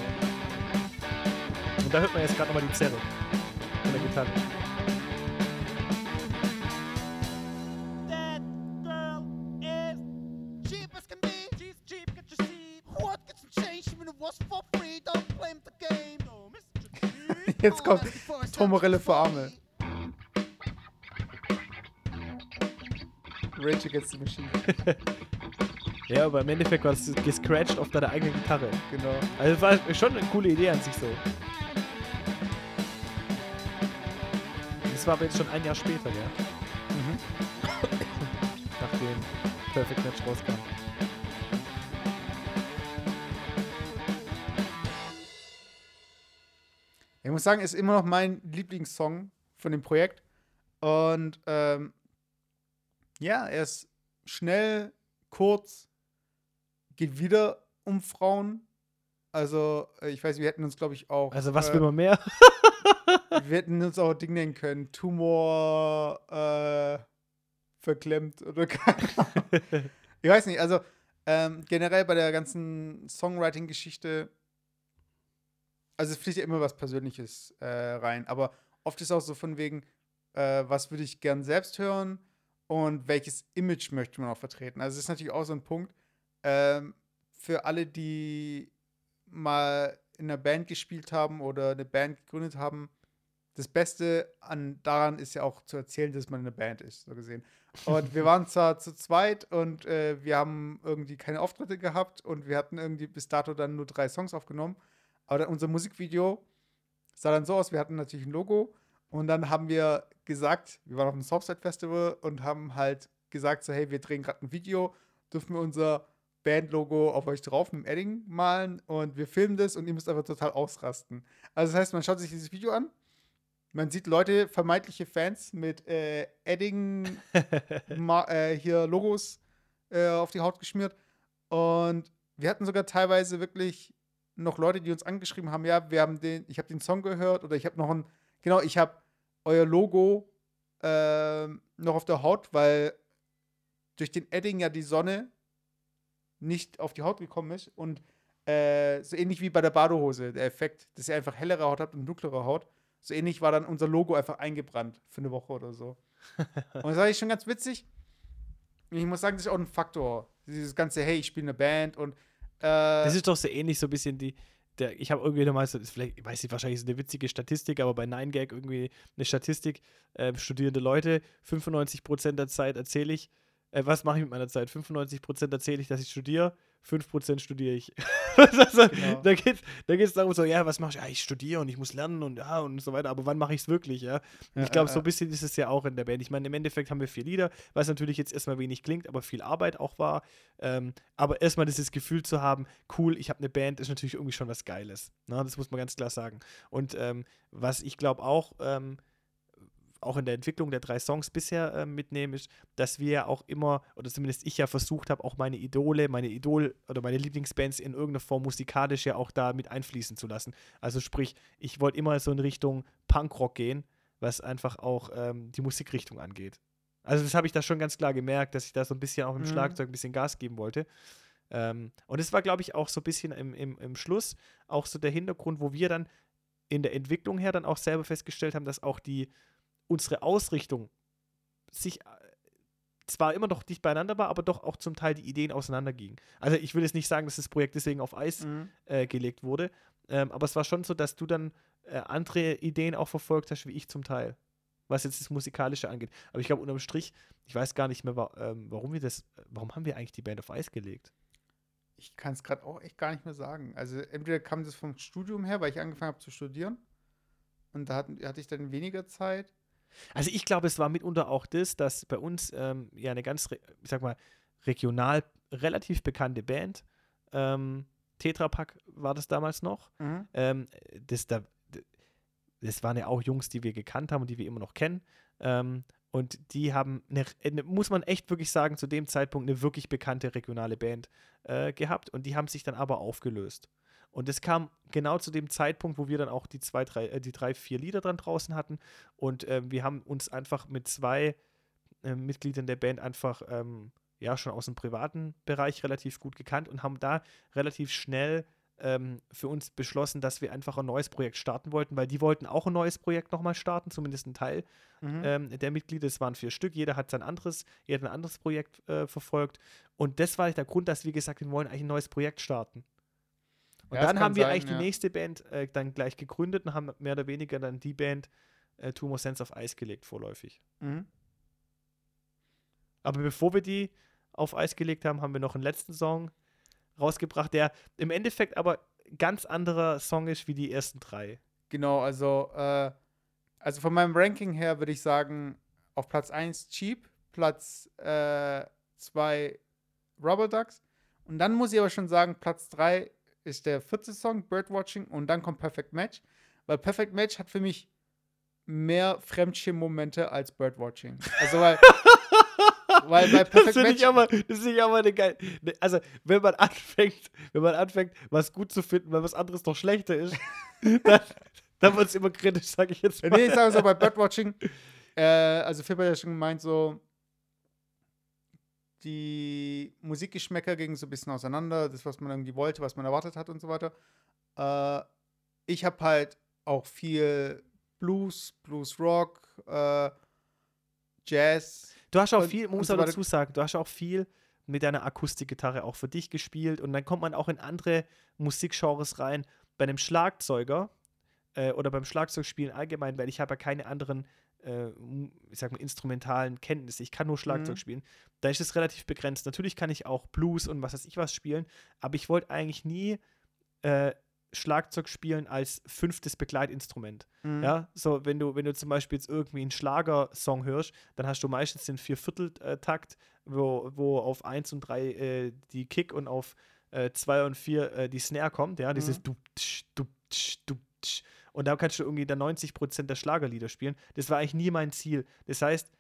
Und da hört man jetzt gerade nochmal die Zerre von der Gitarre. Jetzt kommt Tomorelle für Arme. Rage Against the Machine. [LAUGHS] Ja, aber im Endeffekt war es gescratcht auf deiner eigenen Gitarre. Genau. Also es war schon eine coole Idee an sich so. Das war aber jetzt schon ein Jahr später, ja. Mhm. [COUGHS] Nachdem Perfect Match rauskam. Ich muss sagen, ist immer noch mein Lieblingssong von dem Projekt. Und ähm, ja, er ist schnell, kurz, geht wieder um Frauen. Also, äh, ich weiß, wir hätten uns, glaube ich, auch. Also was äh, will man mehr? [LAUGHS] Wir hätten uns auch Ding nennen können. Tumor äh, verklemmt oder keine [LAUGHS] Ahnung. Ich weiß nicht, also ähm, generell bei der ganzen Songwriting-Geschichte, also es fließt ja immer was Persönliches äh, rein, aber oft ist auch so von wegen, äh, was würde ich gern selbst hören und welches Image möchte man auch vertreten. Also das ist natürlich auch so ein Punkt ähm, für alle, die mal in einer Band gespielt haben oder eine Band gegründet haben. Das Beste an daran ist ja auch zu erzählen, dass man eine Band ist, so gesehen. Und wir [LAUGHS] waren zwar zu zweit und äh, wir haben irgendwie keine Auftritte gehabt und wir hatten irgendwie bis dato dann nur drei Songs aufgenommen. Aber dann unser Musikvideo sah dann so aus, wir hatten natürlich ein Logo und dann haben wir gesagt, wir waren auf dem Southside Festival und haben halt gesagt, so hey, wir drehen gerade ein Video, dürfen wir unser Bandlogo auf euch drauf mit dem Edding malen und wir filmen das und ihr müsst einfach total ausrasten. Also das heißt, man schaut sich dieses Video an, man sieht Leute, vermeintliche Fans mit äh, Edding [LAUGHS] äh, hier Logos äh, auf die Haut geschmiert und wir hatten sogar teilweise wirklich noch Leute, die uns angeschrieben haben, ja, wir haben den, ich habe den Song gehört oder ich habe noch ein, genau, ich habe euer Logo ähm, noch auf der Haut, weil durch den Edding ja die Sonne nicht auf die Haut gekommen ist und äh, so ähnlich wie bei der Badehose, der Effekt, dass ihr einfach hellere Haut habt und dunklere Haut, so ähnlich war dann unser Logo einfach eingebrannt für eine Woche oder so. [LAUGHS] und das war ich schon ganz witzig. Ich muss sagen, das ist auch ein Faktor. Dieses ganze, hey, ich spiele eine Band und äh, Das ist doch so ähnlich, so ein bisschen die. Der, ich habe irgendwie nochmal so, ist vielleicht, ich weiß nicht, wahrscheinlich ist es eine witzige Statistik, aber bei 9gag irgendwie eine Statistik, ähm, studierende Leute, 95% der Zeit erzähle ich, äh, was mache ich mit meiner Zeit? 95% erzähle ich, dass ich studiere, 5% studiere ich. [LAUGHS] also, Genau. Da geht es da geht's darum, so, ja, was mache ich? Ja, ich studiere und ich muss lernen und ja und so weiter, aber wann mache ich es wirklich, ja? Ich glaube, ja, so ein bisschen ist es ja auch in der Band. Ich meine, im Endeffekt haben wir vier Lieder, was natürlich jetzt erstmal wenig klingt, aber viel Arbeit auch war. Ähm, aber erstmal dieses Gefühl zu haben, cool, ich habe eine Band, ist natürlich irgendwie schon was Geiles. Ne? Das muss man ganz klar sagen. Und ähm, was ich glaube auch, ähm, auch in der Entwicklung der drei Songs bisher ähm, mitnehmen, ist, dass wir ja auch immer, oder zumindest ich ja versucht habe, auch meine Idole, meine Idol- oder meine Lieblingsbands in irgendeiner Form musikalisch ja auch da mit einfließen zu lassen. Also sprich, ich wollte immer so in Richtung Punkrock gehen, was einfach auch ähm, die Musikrichtung angeht. Also das habe ich da schon ganz klar gemerkt, dass ich da so ein bisschen auch im Mhm. Schlagzeug ein bisschen Gas geben wollte. Ähm, und es war, glaube ich, auch so ein bisschen im, im, im Schluss auch so der Hintergrund, wo wir dann in der Entwicklung her dann auch selber festgestellt haben, dass auch die unsere Ausrichtung sich äh, zwar immer noch dicht beieinander war, aber doch auch zum Teil die Ideen auseinandergingen. Also ich will jetzt nicht sagen, dass das Projekt deswegen auf Eis Mhm. äh, gelegt wurde, ähm, aber es war schon so, dass du dann äh, andere Ideen auch verfolgt hast, wie ich zum Teil, was jetzt das Musikalische angeht. Aber ich glaube, unterm Strich, ich weiß gar nicht mehr, wa ähm, warum wir das, warum haben wir eigentlich die Band auf Eis gelegt? Ich kann es gerade auch echt gar nicht mehr sagen. Also entweder kam das vom Studium her, weil ich angefangen habe zu studieren. Und da hatten, hatte ich dann weniger Zeit. Also ich glaube, es war mitunter auch das, dass bei uns ähm, ja eine ganz, ich sag mal, regional relativ bekannte Band, ähm, Tetra Pak war das damals noch, ähm, das, da, das waren ja auch Jungs, die wir gekannt haben und die wir immer noch kennen. Ähm, und die haben, eine, eine, muss man echt wirklich sagen, zu dem Zeitpunkt eine wirklich bekannte regionale Band äh, gehabt. Und die haben sich dann aber aufgelöst. Und das kam genau zu dem Zeitpunkt, wo wir dann auch die zwei, drei, äh, die drei, vier Lieder dran draußen hatten. Und ähm, wir haben uns einfach mit zwei äh, Mitgliedern der Band einfach ähm, ja schon aus dem privaten Bereich relativ gut gekannt und haben da relativ schnell ähm, für uns beschlossen, dass wir einfach ein neues Projekt starten wollten, weil die wollten auch ein neues Projekt nochmal starten, zumindest ein Teil Mhm. ähm, der Mitglieder. Es waren vier Stück, jeder hat sein anderes, jeder hat ein anderes Projekt äh, verfolgt. Und das war der Grund, dass wir gesagt haben, wir wollen eigentlich ein neues Projekt starten. Und Ja, dann haben wir sein, eigentlich ja. die nächste Band äh, dann gleich gegründet und haben mehr oder weniger dann die Band äh, Two More Sense auf Eis gelegt, vorläufig. Mhm. Aber bevor wir die auf Eis gelegt haben, haben wir noch einen letzten Song rausgebracht, der im Endeffekt aber ganz anderer Song ist wie die ersten drei. Genau, also, äh, also von meinem Ranking her würde ich sagen, auf Platz 1 Cheap, Platz 2 Rubber Ducks. Und dann muss ich aber schon sagen, Platz 3 ist der vierte Song, Birdwatching, und dann kommt Perfect Match. Weil Perfect Match hat für mich mehr Fremdschirm-Momente als Birdwatching. Also, weil, [LAUGHS] weil bei Das Perfect finde Match. ich aber, das finde ich aber eine geile. ne, Also, wenn man anfängt, wenn man anfängt, was gut zu finden, weil was anderes doch schlechter ist, [LAUGHS] dann, dann wird es immer kritisch, sage ich jetzt mal. nee, ich sage so bei Birdwatching, äh, also Philipp hat ja schon gemeint, so die Musikgeschmäcker gingen so ein bisschen auseinander, das, was man irgendwie wollte, was man erwartet hat und so weiter. Äh, ich habe halt auch viel Blues, Blues Rock, äh, Jazz. Du hast auch viel, man muss so dazu sagen, du hast auch viel mit deiner Akustikgitarre auch für dich gespielt und dann kommt man auch in andere Musikgenres rein. Bei einem Schlagzeuger äh, oder beim Schlagzeugspielen allgemein, weil ich habe ja keine anderen, äh, ich sag mal, instrumentalen Kenntnisse. Ich kann nur Schlagzeug Mhm. spielen. Da ist es relativ begrenzt. Natürlich kann ich auch Blues und was weiß ich was spielen, aber ich wollte eigentlich nie äh, Schlagzeug spielen als fünftes Begleitinstrument. Mhm. Ja, so wenn du, wenn du zum Beispiel jetzt irgendwie einen Schlagersong hörst, dann hast du meistens den Viervierteltakt, wo, wo auf 1 und 3 äh, die Kick und auf 2 und 4 äh, die Snare kommt, ja, dieses Mhm. du, tsch, du, tsch, du, tsch. Und da kannst du irgendwie dann 90% der Schlagerlieder spielen. Das war eigentlich nie mein Ziel. Das heißt,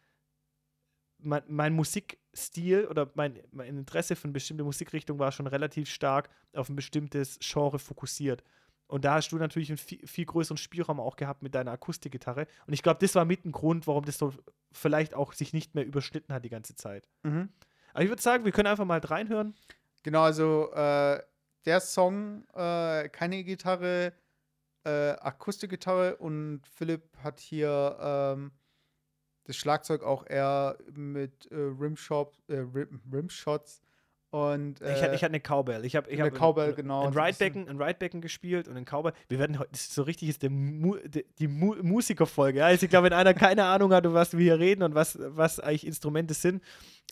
mein, mein Musikstil oder mein, mein Interesse für eine bestimmte Musikrichtung war schon relativ stark auf ein bestimmtes Genre fokussiert. Und da hast du natürlich einen viel, viel größeren Spielraum auch gehabt mit deiner Akustikgitarre. Und ich glaube, das war mit ein Grund, warum das so vielleicht auch sich nicht mehr überschnitten hat die ganze Zeit. Mhm. Aber ich würde sagen, wir können einfach mal reinhören. Genau, also äh, der Song, äh, keine Gitarre, äh, Akustikgitarre und Philipp hat hier ähm, das Schlagzeug auch eher mit äh, Rimshot, äh, Rim, Rimshots und äh, ich, hatte, ich hatte eine Cowbell. Ich habe ich eine hab Cowbell, ein, genau, Ein so ein Ridebecken gespielt und ein Cowbell. Wir werden heute, das ist so richtig ist der Mu, die, die Mu, Musikerfolge. Ja? Also ich glaube, wenn einer keine Ahnung hat, was wir hier reden und was, was eigentlich Instrumente sind,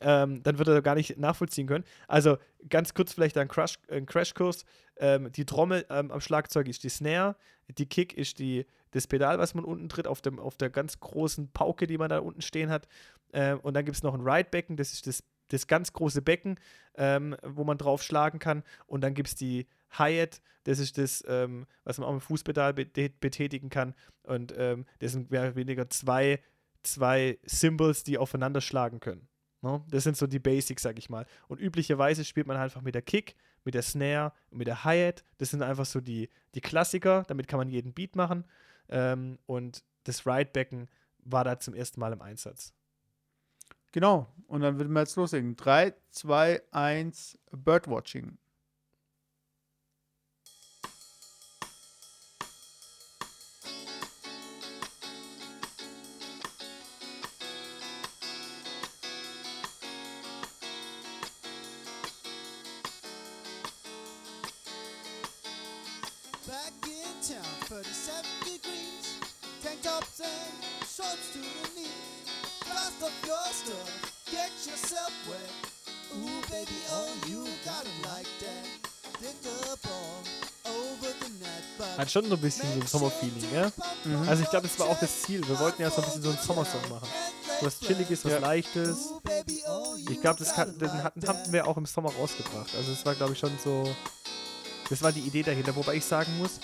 ähm, dann wird er gar nicht nachvollziehen können. Also ganz kurz vielleicht ein, Crash, ein Crashkurs. Ähm, die Trommel ähm, am Schlagzeug ist die Snare, die Kick ist die, das Pedal, was man unten tritt, auf, dem, auf der ganz großen Pauke, die man da unten stehen hat. Ähm, und dann gibt es noch ein Ridebecken, das ist das, das ganz große Becken, ähm, wo man drauf schlagen kann. Und dann gibt es die Hi-Hat, das ist das, ähm, was man auch mit Fußpedal betätigen kann. Und ähm, das sind mehr oder weniger zwei, zwei Symbols, die aufeinander schlagen können. Ne? Das sind so die Basics, sag ich mal. Und üblicherweise spielt man einfach mit der Kick, mit der Snare und mit der Hi-Hat. Das sind einfach so die, die Klassiker. Damit kann man jeden Beat machen. Ähm, und das Ridebecken war da zum ersten Mal im Einsatz. Genau, und dann würden wir jetzt loslegen. 3, 2, 1, Birdwatching. Back in town, 37 degrees. Tank tops and shorts to the knees. Dust off your stuff, get yourself wet. Ooh, baby, oh, you got it like that. Did the ball over the net, but Hat schon so ein bisschen so ein Sommerfeeling, ja? Also ich glaube, das war auch das Ziel. Wir wollten ja so ein bisschen so einen Sommersong machen. Was Chilliges, was Ja. Leichtes. Ich glaube, das kann, den hatten, hatten wir auch im Sommer rausgebracht. Also es war, glaube ich, schon so. Das war die Idee dahinter. Wobei ich sagen muss,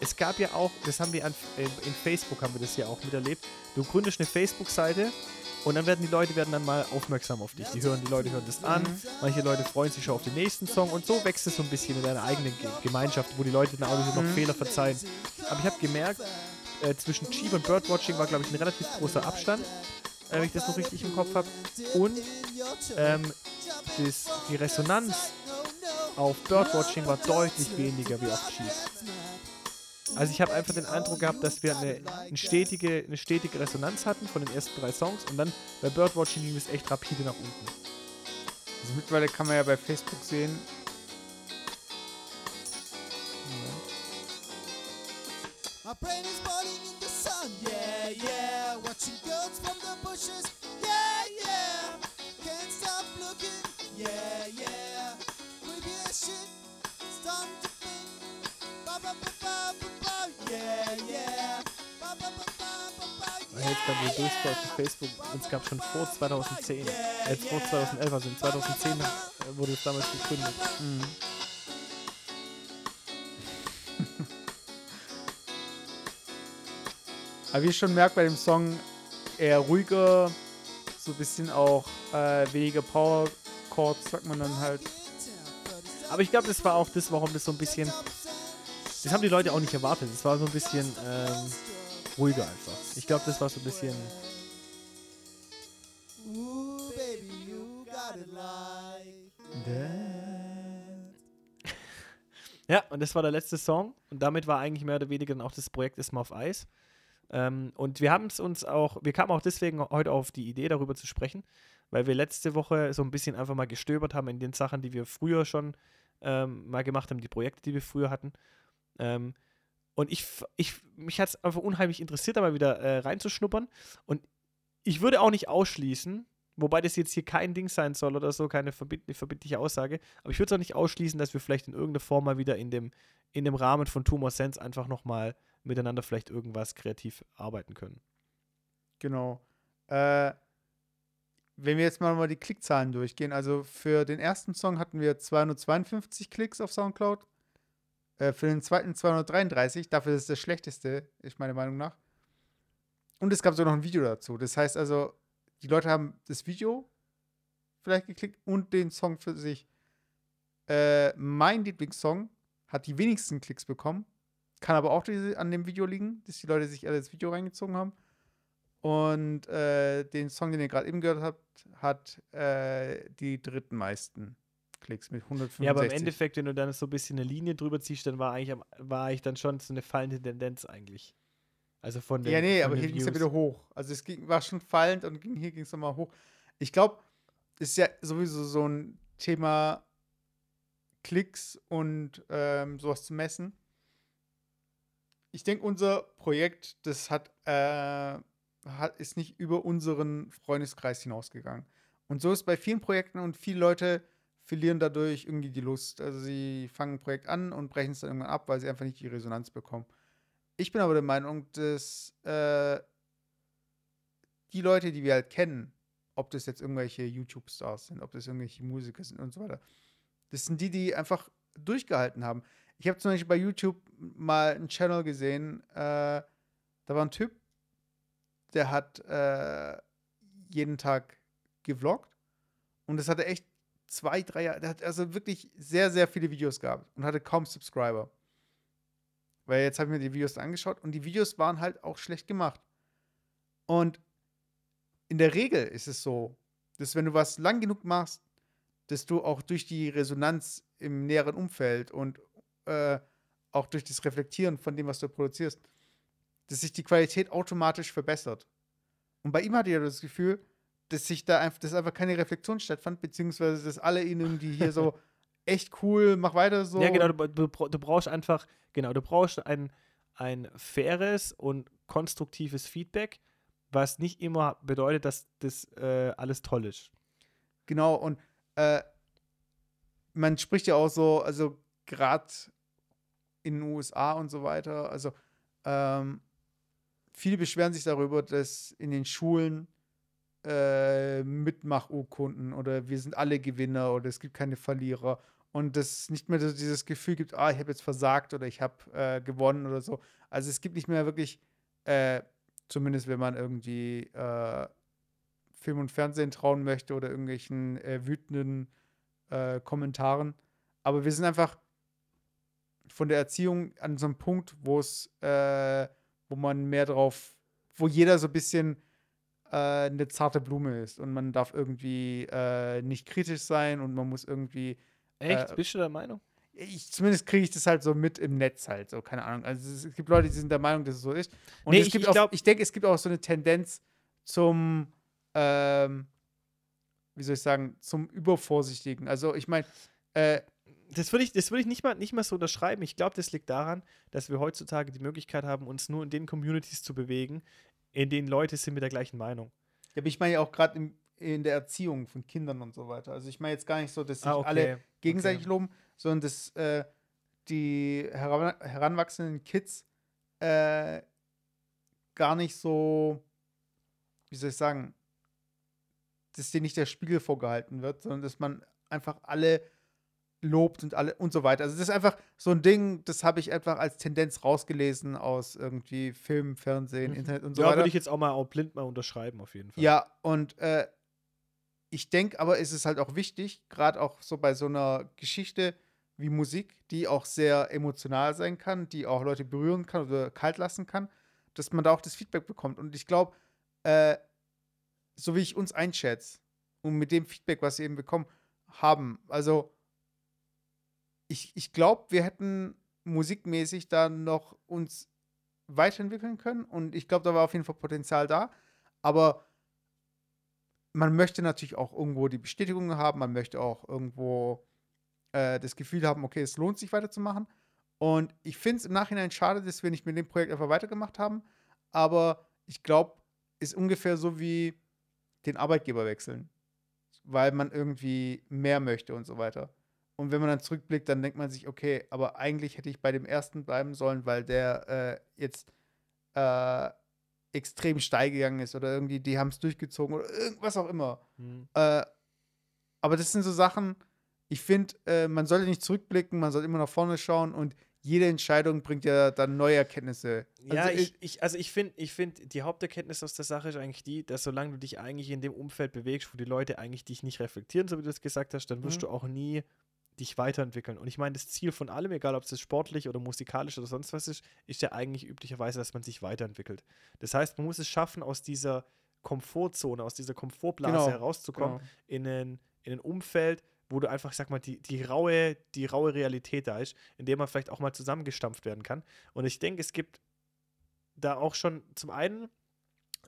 es gab ja auch, das haben wir an, in, in Facebook haben wir das ja auch miterlebt. Du gründest eine Facebook-Seite und dann werden die Leute werden dann mal aufmerksam auf dich. Die hören, die Leute hören das an. Manche Leute freuen sich schon auf den nächsten Song und so wächst es so ein bisschen in deiner eigenen Ge Gemeinschaft, wo die Leute dann auch noch Fehler verzeihen. Aber ich habe gemerkt, äh, zwischen Cheap und Birdwatching war, glaube ich, ein relativ großer Abstand, äh, wenn ich das noch richtig im Kopf habe. Und ähm, das, die Resonanz auf Birdwatching war deutlich weniger wie auf Cheap. Also ich habe einfach den Eindruck gehabt, dass wir eine, eine, stetige, eine stetige Resonanz hatten von den ersten drei Songs und dann bei Birdwatching ging es echt rapide nach unten. Also mittlerweile kann man ja bei Facebook sehen. My brain is burning in the sun, yeah, yeah. Jetzt gerade wir durchscrollen auf Facebook, uns gab schon vor 2010, äh, vor 2011, also in 2010 äh, wurde es damals gegründet. [LAUGHS] Aber wie ich schon merke bei dem Song, eher ruhiger, so ein bisschen auch äh, weniger Power Chords, sagt man dann halt. Aber ich glaube, das war auch das, warum das so ein bisschen, das haben die Leute auch nicht erwartet. Das war so ein bisschen ähm, ruhiger einfach. Ich glaube, das war so ein bisschen, ja, und das war der letzte Song und damit war eigentlich mehr oder weniger dann auch das Projekt erstmal auf Eis. Ähm, und wir haben es uns auch, wir kamen auch deswegen heute auf die Idee, darüber zu sprechen, weil wir letzte Woche so ein bisschen einfach mal gestöbert haben in den Sachen, die wir früher schon ähm, mal gemacht haben, die Projekte, die wir früher hatten. Ähm, und ich, ich, mich hat es einfach unheimlich interessiert, da mal wieder äh, reinzuschnuppern. Und ich würde auch nicht ausschließen, wobei das jetzt hier kein Ding sein soll oder so, keine verbind verbindliche Aussage, aber ich würde es auch nicht ausschließen, dass wir vielleicht in irgendeiner Form mal wieder in dem, in dem Rahmen von Tumor Sense einfach nochmal miteinander vielleicht irgendwas kreativ arbeiten können. Genau. Äh, wenn wir jetzt mal, mal die Klickzahlen durchgehen, also für den ersten Song hatten wir 252 Klicks auf Soundcloud, äh, für den zweiten 233, dafür ist es das schlechteste, ist meine Meinung nach. Und es gab so noch ein Video dazu. Das heißt also, die Leute haben das Video vielleicht geklickt und den Song für sich. Äh, mein Lieblingssong hat die wenigsten Klicks bekommen. Kann aber auch diese- an dem Video liegen, dass die Leute sich alle das Video reingezogen haben. Und äh, den Song, den ihr gerade eben gehört habt, hat äh, die dritten meisten Klicks mit 165. Ja, aber im Endeffekt, wenn du dann so ein bisschen eine Linie drüber ziehst, dann war eigentlich, war eigentlich dann schon so eine fallende Tendenz eigentlich. Also von den Ja, nee, aber hier ging es ja wieder hoch. Also es ging, war schon fallend und ging, hier ging es nochmal hoch. Ich glaube, ist ja sowieso so ein Thema Klicks und ähm, sowas zu messen. Ich denke, unser Projekt, das hat, äh, hat, ist nicht über unseren Freundeskreis hinausgegangen. Und so ist bei vielen Projekten und viele Leute verlieren dadurch irgendwie die Lust. Also sie fangen ein Projekt an und brechen es dann irgendwann ab, weil sie einfach nicht die Resonanz bekommen. Ich bin aber der Meinung, dass äh, die Leute, die wir halt kennen, ob das jetzt irgendwelche YouTube-Stars sind, ob das irgendwelche Musiker sind und so weiter, das sind die, die einfach durchgehalten haben. Ich habe zum Beispiel bei YouTube mal einen Channel gesehen, äh, da war ein Typ, der hat äh, jeden Tag gevloggt und das hatte echt zwei, drei Jahre, der hat also wirklich sehr, sehr viele Videos gehabt und hatte kaum Subscriber. Weil jetzt habe ich mir die Videos angeschaut und die Videos waren halt auch schlecht gemacht. Und in der Regel ist es so, dass wenn du was lang genug machst, dass du auch durch die Resonanz im näheren Umfeld und äh, auch durch das Reflektieren von dem, was du produzierst, dass sich die Qualität automatisch verbessert. Und bei ihm hatte ich das Gefühl, dass sich da einfach, dass einfach keine Reflexion stattfand, beziehungsweise dass alle ihn irgendwie hier so [LAUGHS] echt cool, mach weiter so. Ja, genau, du, du, du brauchst einfach, genau, du brauchst ein, ein faires und konstruktives Feedback, was nicht immer bedeutet, dass das äh, alles toll ist. Genau, und äh, man spricht ja auch so, also gerade in den USA und so weiter, also ähm, viele beschweren sich darüber, dass in den Schulen äh, Mitmachurkunden oder wir sind alle Gewinner oder es gibt keine Verlierer und es nicht mehr so dieses Gefühl gibt, ah, ich habe jetzt versagt oder ich habe äh, gewonnen oder so. Also es gibt nicht mehr wirklich, äh, zumindest wenn man irgendwie äh, Film und Fernsehen trauen möchte oder irgendwelchen äh, wütenden äh, Kommentaren. Aber wir sind einfach von der Erziehung an so einem Punkt, wo es, äh, wo man mehr drauf, wo jeder so ein bisschen eine zarte Blume ist und man darf irgendwie äh, nicht kritisch sein und man muss irgendwie Echt? Äh, Bist du der Meinung? ich, zumindest kriege ich das halt so mit im Netz halt, so, keine Ahnung. Also es, es gibt Leute, die sind der Meinung, dass es so ist. Und Nee, es ich- gibt ich auch, ich denke, es gibt auch so eine Tendenz zum, ähm, wie soll ich sagen, zum Übervorsichtigen. Also ich meine, äh, Das würde ich, das würd ich nicht, mal, nicht mal so unterschreiben. Ich glaube, das liegt daran, dass wir heutzutage die Möglichkeit haben, uns nur in den Communities zu bewegen, in denen Leute sind mit der gleichen Meinung. aber ich meine ja auch gerade in der Erziehung von Kindern und so weiter. Also ich meine jetzt gar nicht so, dass sich Ah, okay, alle gegenseitig okay. loben, sondern dass äh, die heran heranwachsenden Kids äh, gar nicht so, wie soll ich sagen, dass denen nicht der Spiegel vorgehalten wird, sondern dass man einfach alle lobt und alle und so weiter. Also das ist einfach so ein Ding, das habe ich einfach als Tendenz rausgelesen aus irgendwie Film, Fernsehen, Mhm. Internet und so ja, weiter. würde ich jetzt auch mal auch blind mal unterschreiben, auf jeden Fall. Ja, und äh, ich denke aber, es ist halt auch wichtig, gerade auch so bei so einer Geschichte wie Musik, die auch sehr emotional sein kann, die auch Leute berühren kann oder kalt lassen kann, dass man da auch das Feedback bekommt. Und ich glaube, äh, so wie ich uns einschätze und mit dem Feedback, was wir eben bekommen haben, also ich, ich glaube, wir hätten musikmäßig da noch uns weiterentwickeln können und ich glaube, da war auf jeden Fall Potenzial da. Aber man möchte natürlich auch irgendwo die Bestätigung haben, man möchte auch irgendwo äh, das Gefühl haben, okay, es lohnt sich weiterzumachen. Und ich finde es im Nachhinein schade, dass wir nicht mit dem Projekt einfach weitergemacht haben. Aber ich glaube, ist ungefähr so wie den Arbeitgeber wechseln. Weil man irgendwie mehr möchte und so weiter. Und wenn man dann zurückblickt, dann denkt man sich, okay, aber eigentlich hätte ich bei dem ersten bleiben sollen, weil der äh, jetzt äh, extrem steil gegangen ist oder irgendwie, die haben es durchgezogen oder irgendwas auch immer. Hm. Äh, aber das sind so Sachen, ich finde, äh, man sollte nicht zurückblicken, man sollte immer nach vorne schauen und jede Entscheidung bringt ja dann neue Erkenntnisse. Ja, Also, ich, ich, also ich finde, ich find, die Haupterkenntnis aus der Sache ist eigentlich die, dass solange du dich eigentlich in dem Umfeld bewegst, wo die Leute eigentlich dich nicht reflektieren, so wie du es gesagt hast, dann wirst Mhm. du auch nie dich weiterentwickeln. Und ich meine, das Ziel von allem, egal ob es sportlich oder musikalisch oder sonst was ist, ist ja eigentlich üblicherweise, dass man sich weiterentwickelt. Das heißt, man muss es schaffen, aus dieser Komfortzone, aus dieser Komfortblase Genau, herauszukommen, genau. in ein, in ein Umfeld, wo du einfach, sag mal, die, die, raue, die raue Realität da ist, in der man vielleicht auch mal zusammengestampft werden kann. Und ich denke, es gibt da auch schon zum einen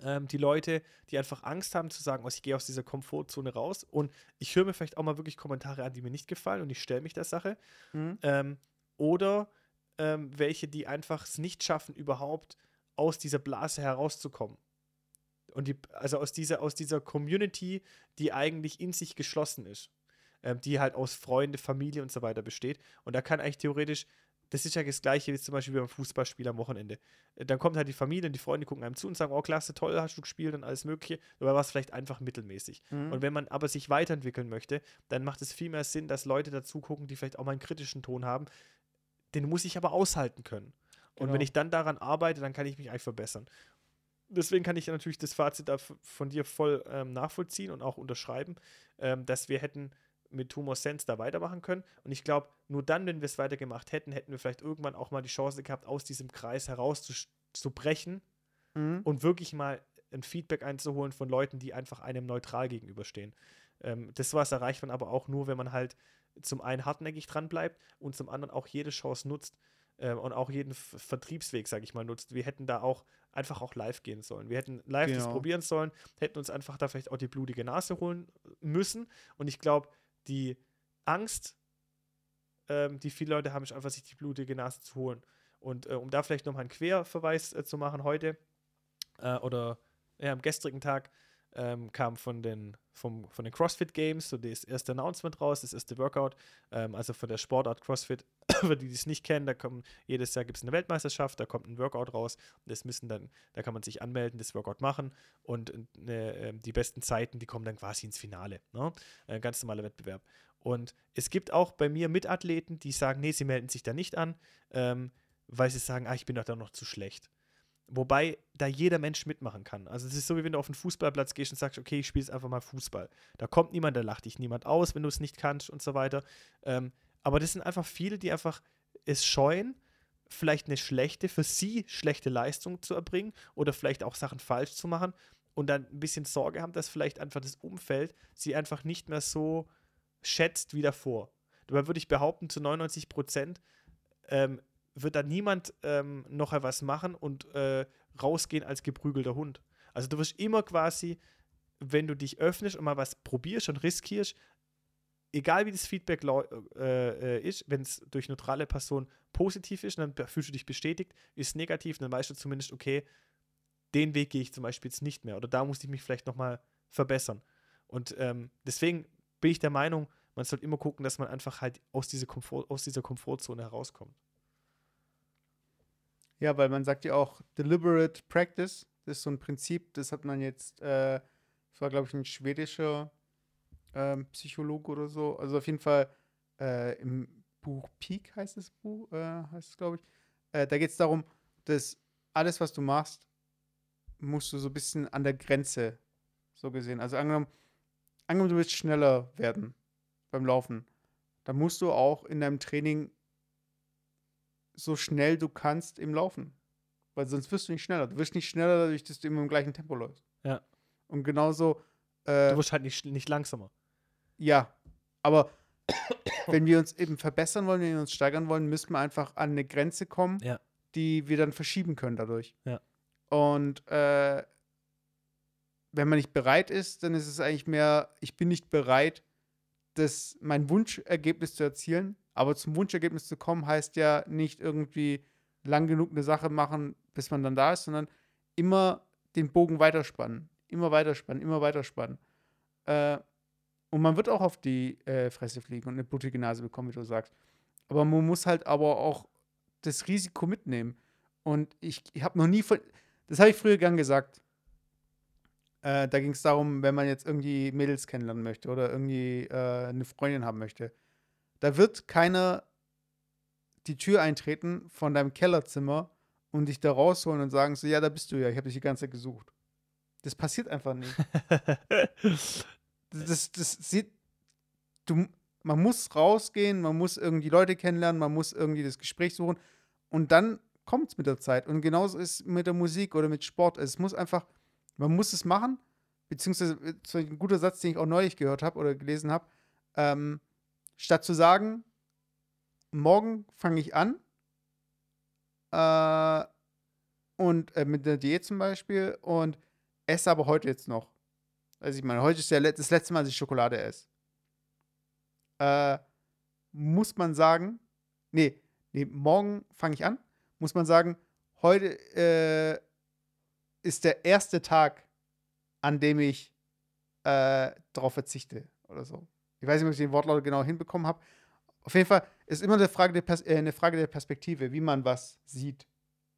ähm, die Leute, die einfach Angst haben zu sagen, oh, ich gehe aus dieser Komfortzone raus und ich höre mir vielleicht auch mal wirklich Kommentare an, die mir nicht gefallen und ich stelle mich der Sache. Mhm. Ähm, oder ähm, welche, die einfach es nicht schaffen, überhaupt aus dieser Blase herauszukommen. Und die, also aus dieser, aus dieser Community, die eigentlich in sich geschlossen ist. Ähm, die halt aus Freunde, Familie und so weiter besteht. Und da kann eigentlich theoretisch, das ist ja das gleiche wie zum Beispiel beim Fußballspiel am Wochenende. Äh, Dann kommt halt die Familie und die Freunde gucken einem zu und sagen, oh klasse, toll, hast du gespielt und alles mögliche. Dabei war es vielleicht einfach mittelmäßig. Mhm. Und wenn man aber sich weiterentwickeln möchte, dann macht es viel mehr Sinn, dass Leute dazu gucken, die vielleicht auch mal einen kritischen Ton haben. Den muss ich aber aushalten können. Und Genau. wenn ich dann daran arbeite, dann kann ich mich eigentlich verbessern. Deswegen kann ich natürlich das Fazit von dir voll ähm, nachvollziehen und auch unterschreiben, ähm, dass wir hätten mit Tumor Sense da weitermachen können. Und ich glaube, nur dann, wenn wir es weitergemacht hätten, hätten wir vielleicht irgendwann auch mal die Chance gehabt, aus diesem Kreis herauszubrechen Mhm. und wirklich mal ein Feedback einzuholen von Leuten, die einfach einem neutral gegenüberstehen. Ähm, das was erreicht man aber auch nur, wenn man halt zum einen hartnäckig dran bleibt und zum anderen auch jede Chance nutzt ähm, und auch jeden F Vertriebsweg, sage ich mal, nutzt. Wir hätten da auch einfach auch live gehen sollen. Wir hätten live das Genau. probieren sollen, hätten uns einfach da vielleicht auch die blutige Nase holen müssen. Und ich glaube, die Angst, ähm, die viele Leute haben, ist einfach, sich die blutige Nase zu holen. Und äh, um da vielleicht nochmal einen Querverweis äh, zu machen, heute äh, oder ja, am gestrigen Tag ähm, kam von den, vom, von den CrossFit Games so das erste Announcement raus, das erste Workout, ähm, also von der Sportart CrossFit. [COUGHS] Für die, die es nicht kennen, da kommen, jedes Jahr gibt es eine Weltmeisterschaft, da kommt ein Workout raus. Das müssen dann, da kann man sich anmelden, das Workout machen und äh, die besten Zeiten, die kommen dann quasi ins Finale. Ne? Äh, ganz normaler Wettbewerb. Und es gibt auch bei mir Mitathleten, die sagen, nee, sie melden sich da nicht an, ähm, weil sie sagen, ah, ich bin doch da noch zu schlecht. Wobei da jeder Mensch mitmachen kann. Also es ist so, wie wenn du auf den Fußballplatz gehst und sagst, okay, ich spiele jetzt einfach mal Fußball. Da kommt niemand, da lacht dich niemand aus, wenn du es nicht kannst und so weiter. Ähm, aber das sind einfach viele, die einfach es scheuen, vielleicht eine schlechte, für sie schlechte Leistung zu erbringen oder vielleicht auch Sachen falsch zu machen und dann ein bisschen Sorge haben, dass vielleicht einfach das Umfeld sie einfach nicht mehr so schätzt wie davor. Dabei würde ich behaupten, zu 99 Prozent ähm, wird da niemand ähm, noch etwas machen und äh, rausgehen als geprügelter Hund. Also du wirst immer quasi, wenn du dich öffnest und mal was probierst und riskierst, egal wie das Feedback äh, äh, ist, wenn es durch neutrale Person positiv ist, dann fühlst du dich bestätigt, ist negativ, dann weißt du zumindest, okay, den Weg gehe ich zum Beispiel jetzt nicht mehr oder da muss ich mich vielleicht nochmal verbessern. Und ähm, deswegen bin ich der Meinung, man sollte immer gucken, dass man einfach halt aus, diese Komfort, aus dieser Komfortzone herauskommt. Ja, weil man sagt ja auch deliberate practice. Das ist so ein Prinzip, das hat man jetzt, äh, das war glaube ich ein schwedischer ähm, Psychologe oder so. Also auf jeden Fall äh, im Buch Peak heißt das Buch, äh, heißt es glaube ich. Äh, da geht es darum, dass alles, was du machst, musst du so ein bisschen an der Grenze so gesehen. Also angenommen, angenommen du willst schneller werden beim Laufen, dann musst du auch in deinem Training so schnell du kannst im Laufen. Weil sonst wirst du nicht schneller. Du wirst nicht schneller dadurch, dass du immer im gleichen Tempo läufst. Ja. Und genauso, äh, Du wirst halt nicht, nicht langsamer. ja. Aber [COUGHS] wenn wir uns eben verbessern wollen, wenn wir uns steigern wollen, müssen wir einfach an eine Grenze kommen, Ja. die wir dann verschieben können dadurch. Ja. Und äh, wenn man nicht bereit ist, dann ist es eigentlich mehr, ich bin nicht bereit, das, mein Wunschergebnis zu erzielen. Aber zum Wunschergebnis zu kommen, heißt ja nicht irgendwie lang genug eine Sache machen, bis man dann da ist, sondern immer den Bogen weiterspannen. Immer weiterspannen, immer weiterspannen. Äh, und man wird auch auf die äh, Fresse fliegen und eine blutige Nase bekommen, wie du sagst. Aber man muss halt aber auch das Risiko mitnehmen. Und ich, ich habe noch nie von. Das habe ich früher gern gesagt. Äh, da ging es darum, wenn man jetzt irgendwie Mädels kennenlernen möchte oder irgendwie äh, eine Freundin haben möchte. Da wird keiner die Tür eintreten von deinem Kellerzimmer und dich da rausholen und sagen so, ja, da bist du ja, ich habe dich die ganze Zeit gesucht. Das passiert einfach nicht. Das, [LAUGHS] das, das sieht, du, man muss rausgehen, man muss irgendwie Leute kennenlernen, man muss irgendwie das Gespräch suchen und dann kommt es mit der Zeit. Und genauso ist es mit der Musik oder mit Sport. Es muss einfach, man muss es machen, beziehungsweise äh, ein guter Satz, den ich auch neulich gehört habe oder gelesen habe, ähm, statt zu sagen, morgen fange ich an äh, und äh, mit der Diät zum Beispiel und esse aber heute jetzt noch. Also ich meine, heute ist le- das letzte Mal, dass ich Schokolade esse. Äh, muss man sagen, nee, nee, morgen fange ich an, muss man sagen, heute äh, ist der erste Tag, an dem ich äh, darauf verzichte oder so. Ich weiß nicht, ob ich den Wortlaut genau hinbekommen habe. Auf jeden Fall ist immer eine Frage der, Pers äh, eine Frage der Perspektive, wie man was sieht,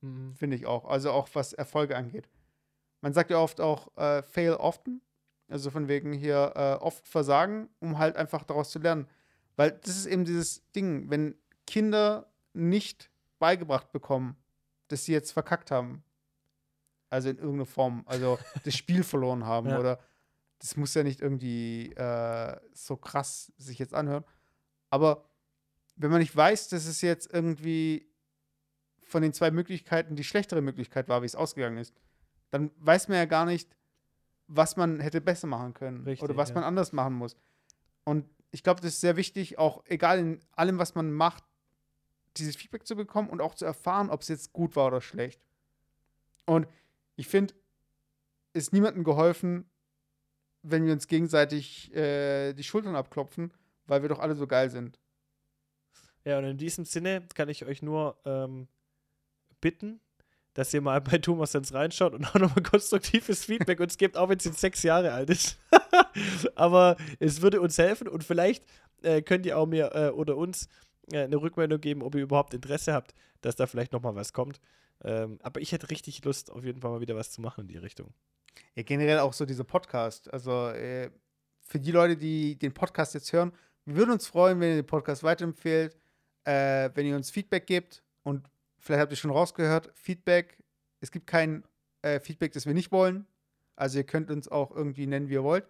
Mhm. finde ich auch. Also auch was Erfolge angeht. Man sagt ja oft auch äh, fail often. Also von wegen hier äh, oft versagen, um halt einfach daraus zu lernen. Weil das ist eben dieses Ding, wenn Kinder nicht beigebracht bekommen, dass sie jetzt verkackt haben. Also in irgendeiner Form. Also [LAUGHS] das Spiel verloren haben Ja. oder das muss ja nicht irgendwie äh, so krass sich jetzt anhören. Aber wenn man nicht weiß, dass es jetzt irgendwie von den zwei Möglichkeiten die schlechtere Möglichkeit war, wie es ausgegangen ist, dann weiß man ja gar nicht, was man hätte besser machen können Richtig, oder was ja. man anders machen muss. Und ich glaube, das ist sehr wichtig, auch egal in allem, was man macht, dieses Feedback zu bekommen und auch zu erfahren, ob es jetzt gut war oder schlecht. Und ich finde, ist niemandem geholfen, wenn wir uns gegenseitig äh, die Schultern abklopfen, weil wir doch alle so geil sind. Ja, und in diesem Sinne kann ich euch nur ähm, bitten, dass ihr mal bei Thomas Sense reinschaut und [LAUGHS] auch nochmal konstruktives Feedback uns gebt, auch wenn es jetzt sechs Jahre alt ist. [LAUGHS] Aber es würde uns helfen und vielleicht äh, könnt ihr auch mir äh, oder uns äh, eine Rückmeldung geben, ob ihr überhaupt Interesse habt, dass da vielleicht nochmal was kommt. Ähm, aber ich hätte richtig Lust, auf jeden Fall mal wieder was zu machen in die Richtung. Ja, generell auch so dieser Podcast. Also äh, für die Leute, die den Podcast jetzt hören, wir würden uns freuen, wenn ihr den Podcast weiterempfehlt, äh, wenn ihr uns Feedback gebt. Und vielleicht habt ihr schon rausgehört, Feedback, es gibt kein äh, Feedback, das wir nicht wollen. Also ihr könnt uns auch irgendwie nennen, wie ihr wollt.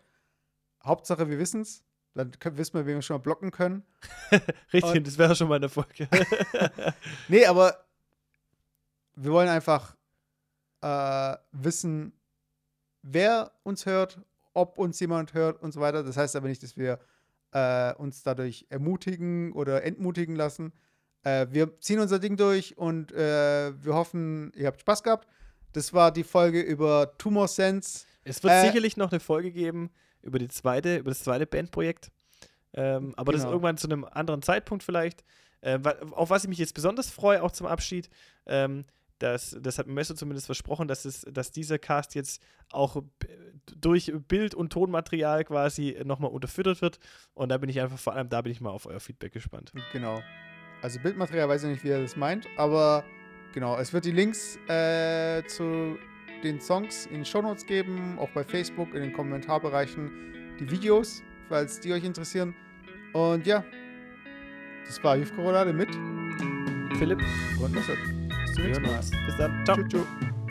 Hauptsache, wir wissen es. Dann können, wissen wir, wen wir schon mal blocken können. [LAUGHS] Richtig, Und- das wäre schon mal eine Folge. [LAUGHS] Nee, aber wir wollen einfach äh, wissen, wer uns hört, ob uns jemand hört und so weiter. Das heißt aber nicht, dass wir äh, uns dadurch ermutigen oder entmutigen lassen. Äh, wir ziehen unser Ding durch und äh, wir hoffen, ihr habt Spaß gehabt. Das war die Folge über Tumor Sense. Es wird Äh, sicherlich noch eine Folge geben über die zweite, über das zweite Bandprojekt. Ähm, aber das Genau. irgendwann zu einem anderen Zeitpunkt vielleicht. Äh, auf was ich mich jetzt besonders freue, auch zum Abschied, ähm, das, das hat Messer zumindest versprochen, dass, es, dass dieser Cast jetzt auch b- durch Bild- und Tonmaterial quasi nochmal unterfüttert wird. Und da bin ich einfach, vor allem da bin ich mal auf euer Feedback gespannt. Genau. Also Bildmaterial weiß ich nicht, wie er das meint, aber genau, es wird die Links äh, zu den Songs in den Shownotes geben, auch bei Facebook, in den Kommentarbereichen, die Videos, falls die euch interessieren. Und ja, das war Jufko Roulade mit Philipp, und Messer. Bis zum wir nächsten hören Mal. uns. Bis dann. Ciao. Tschüss. tschüss.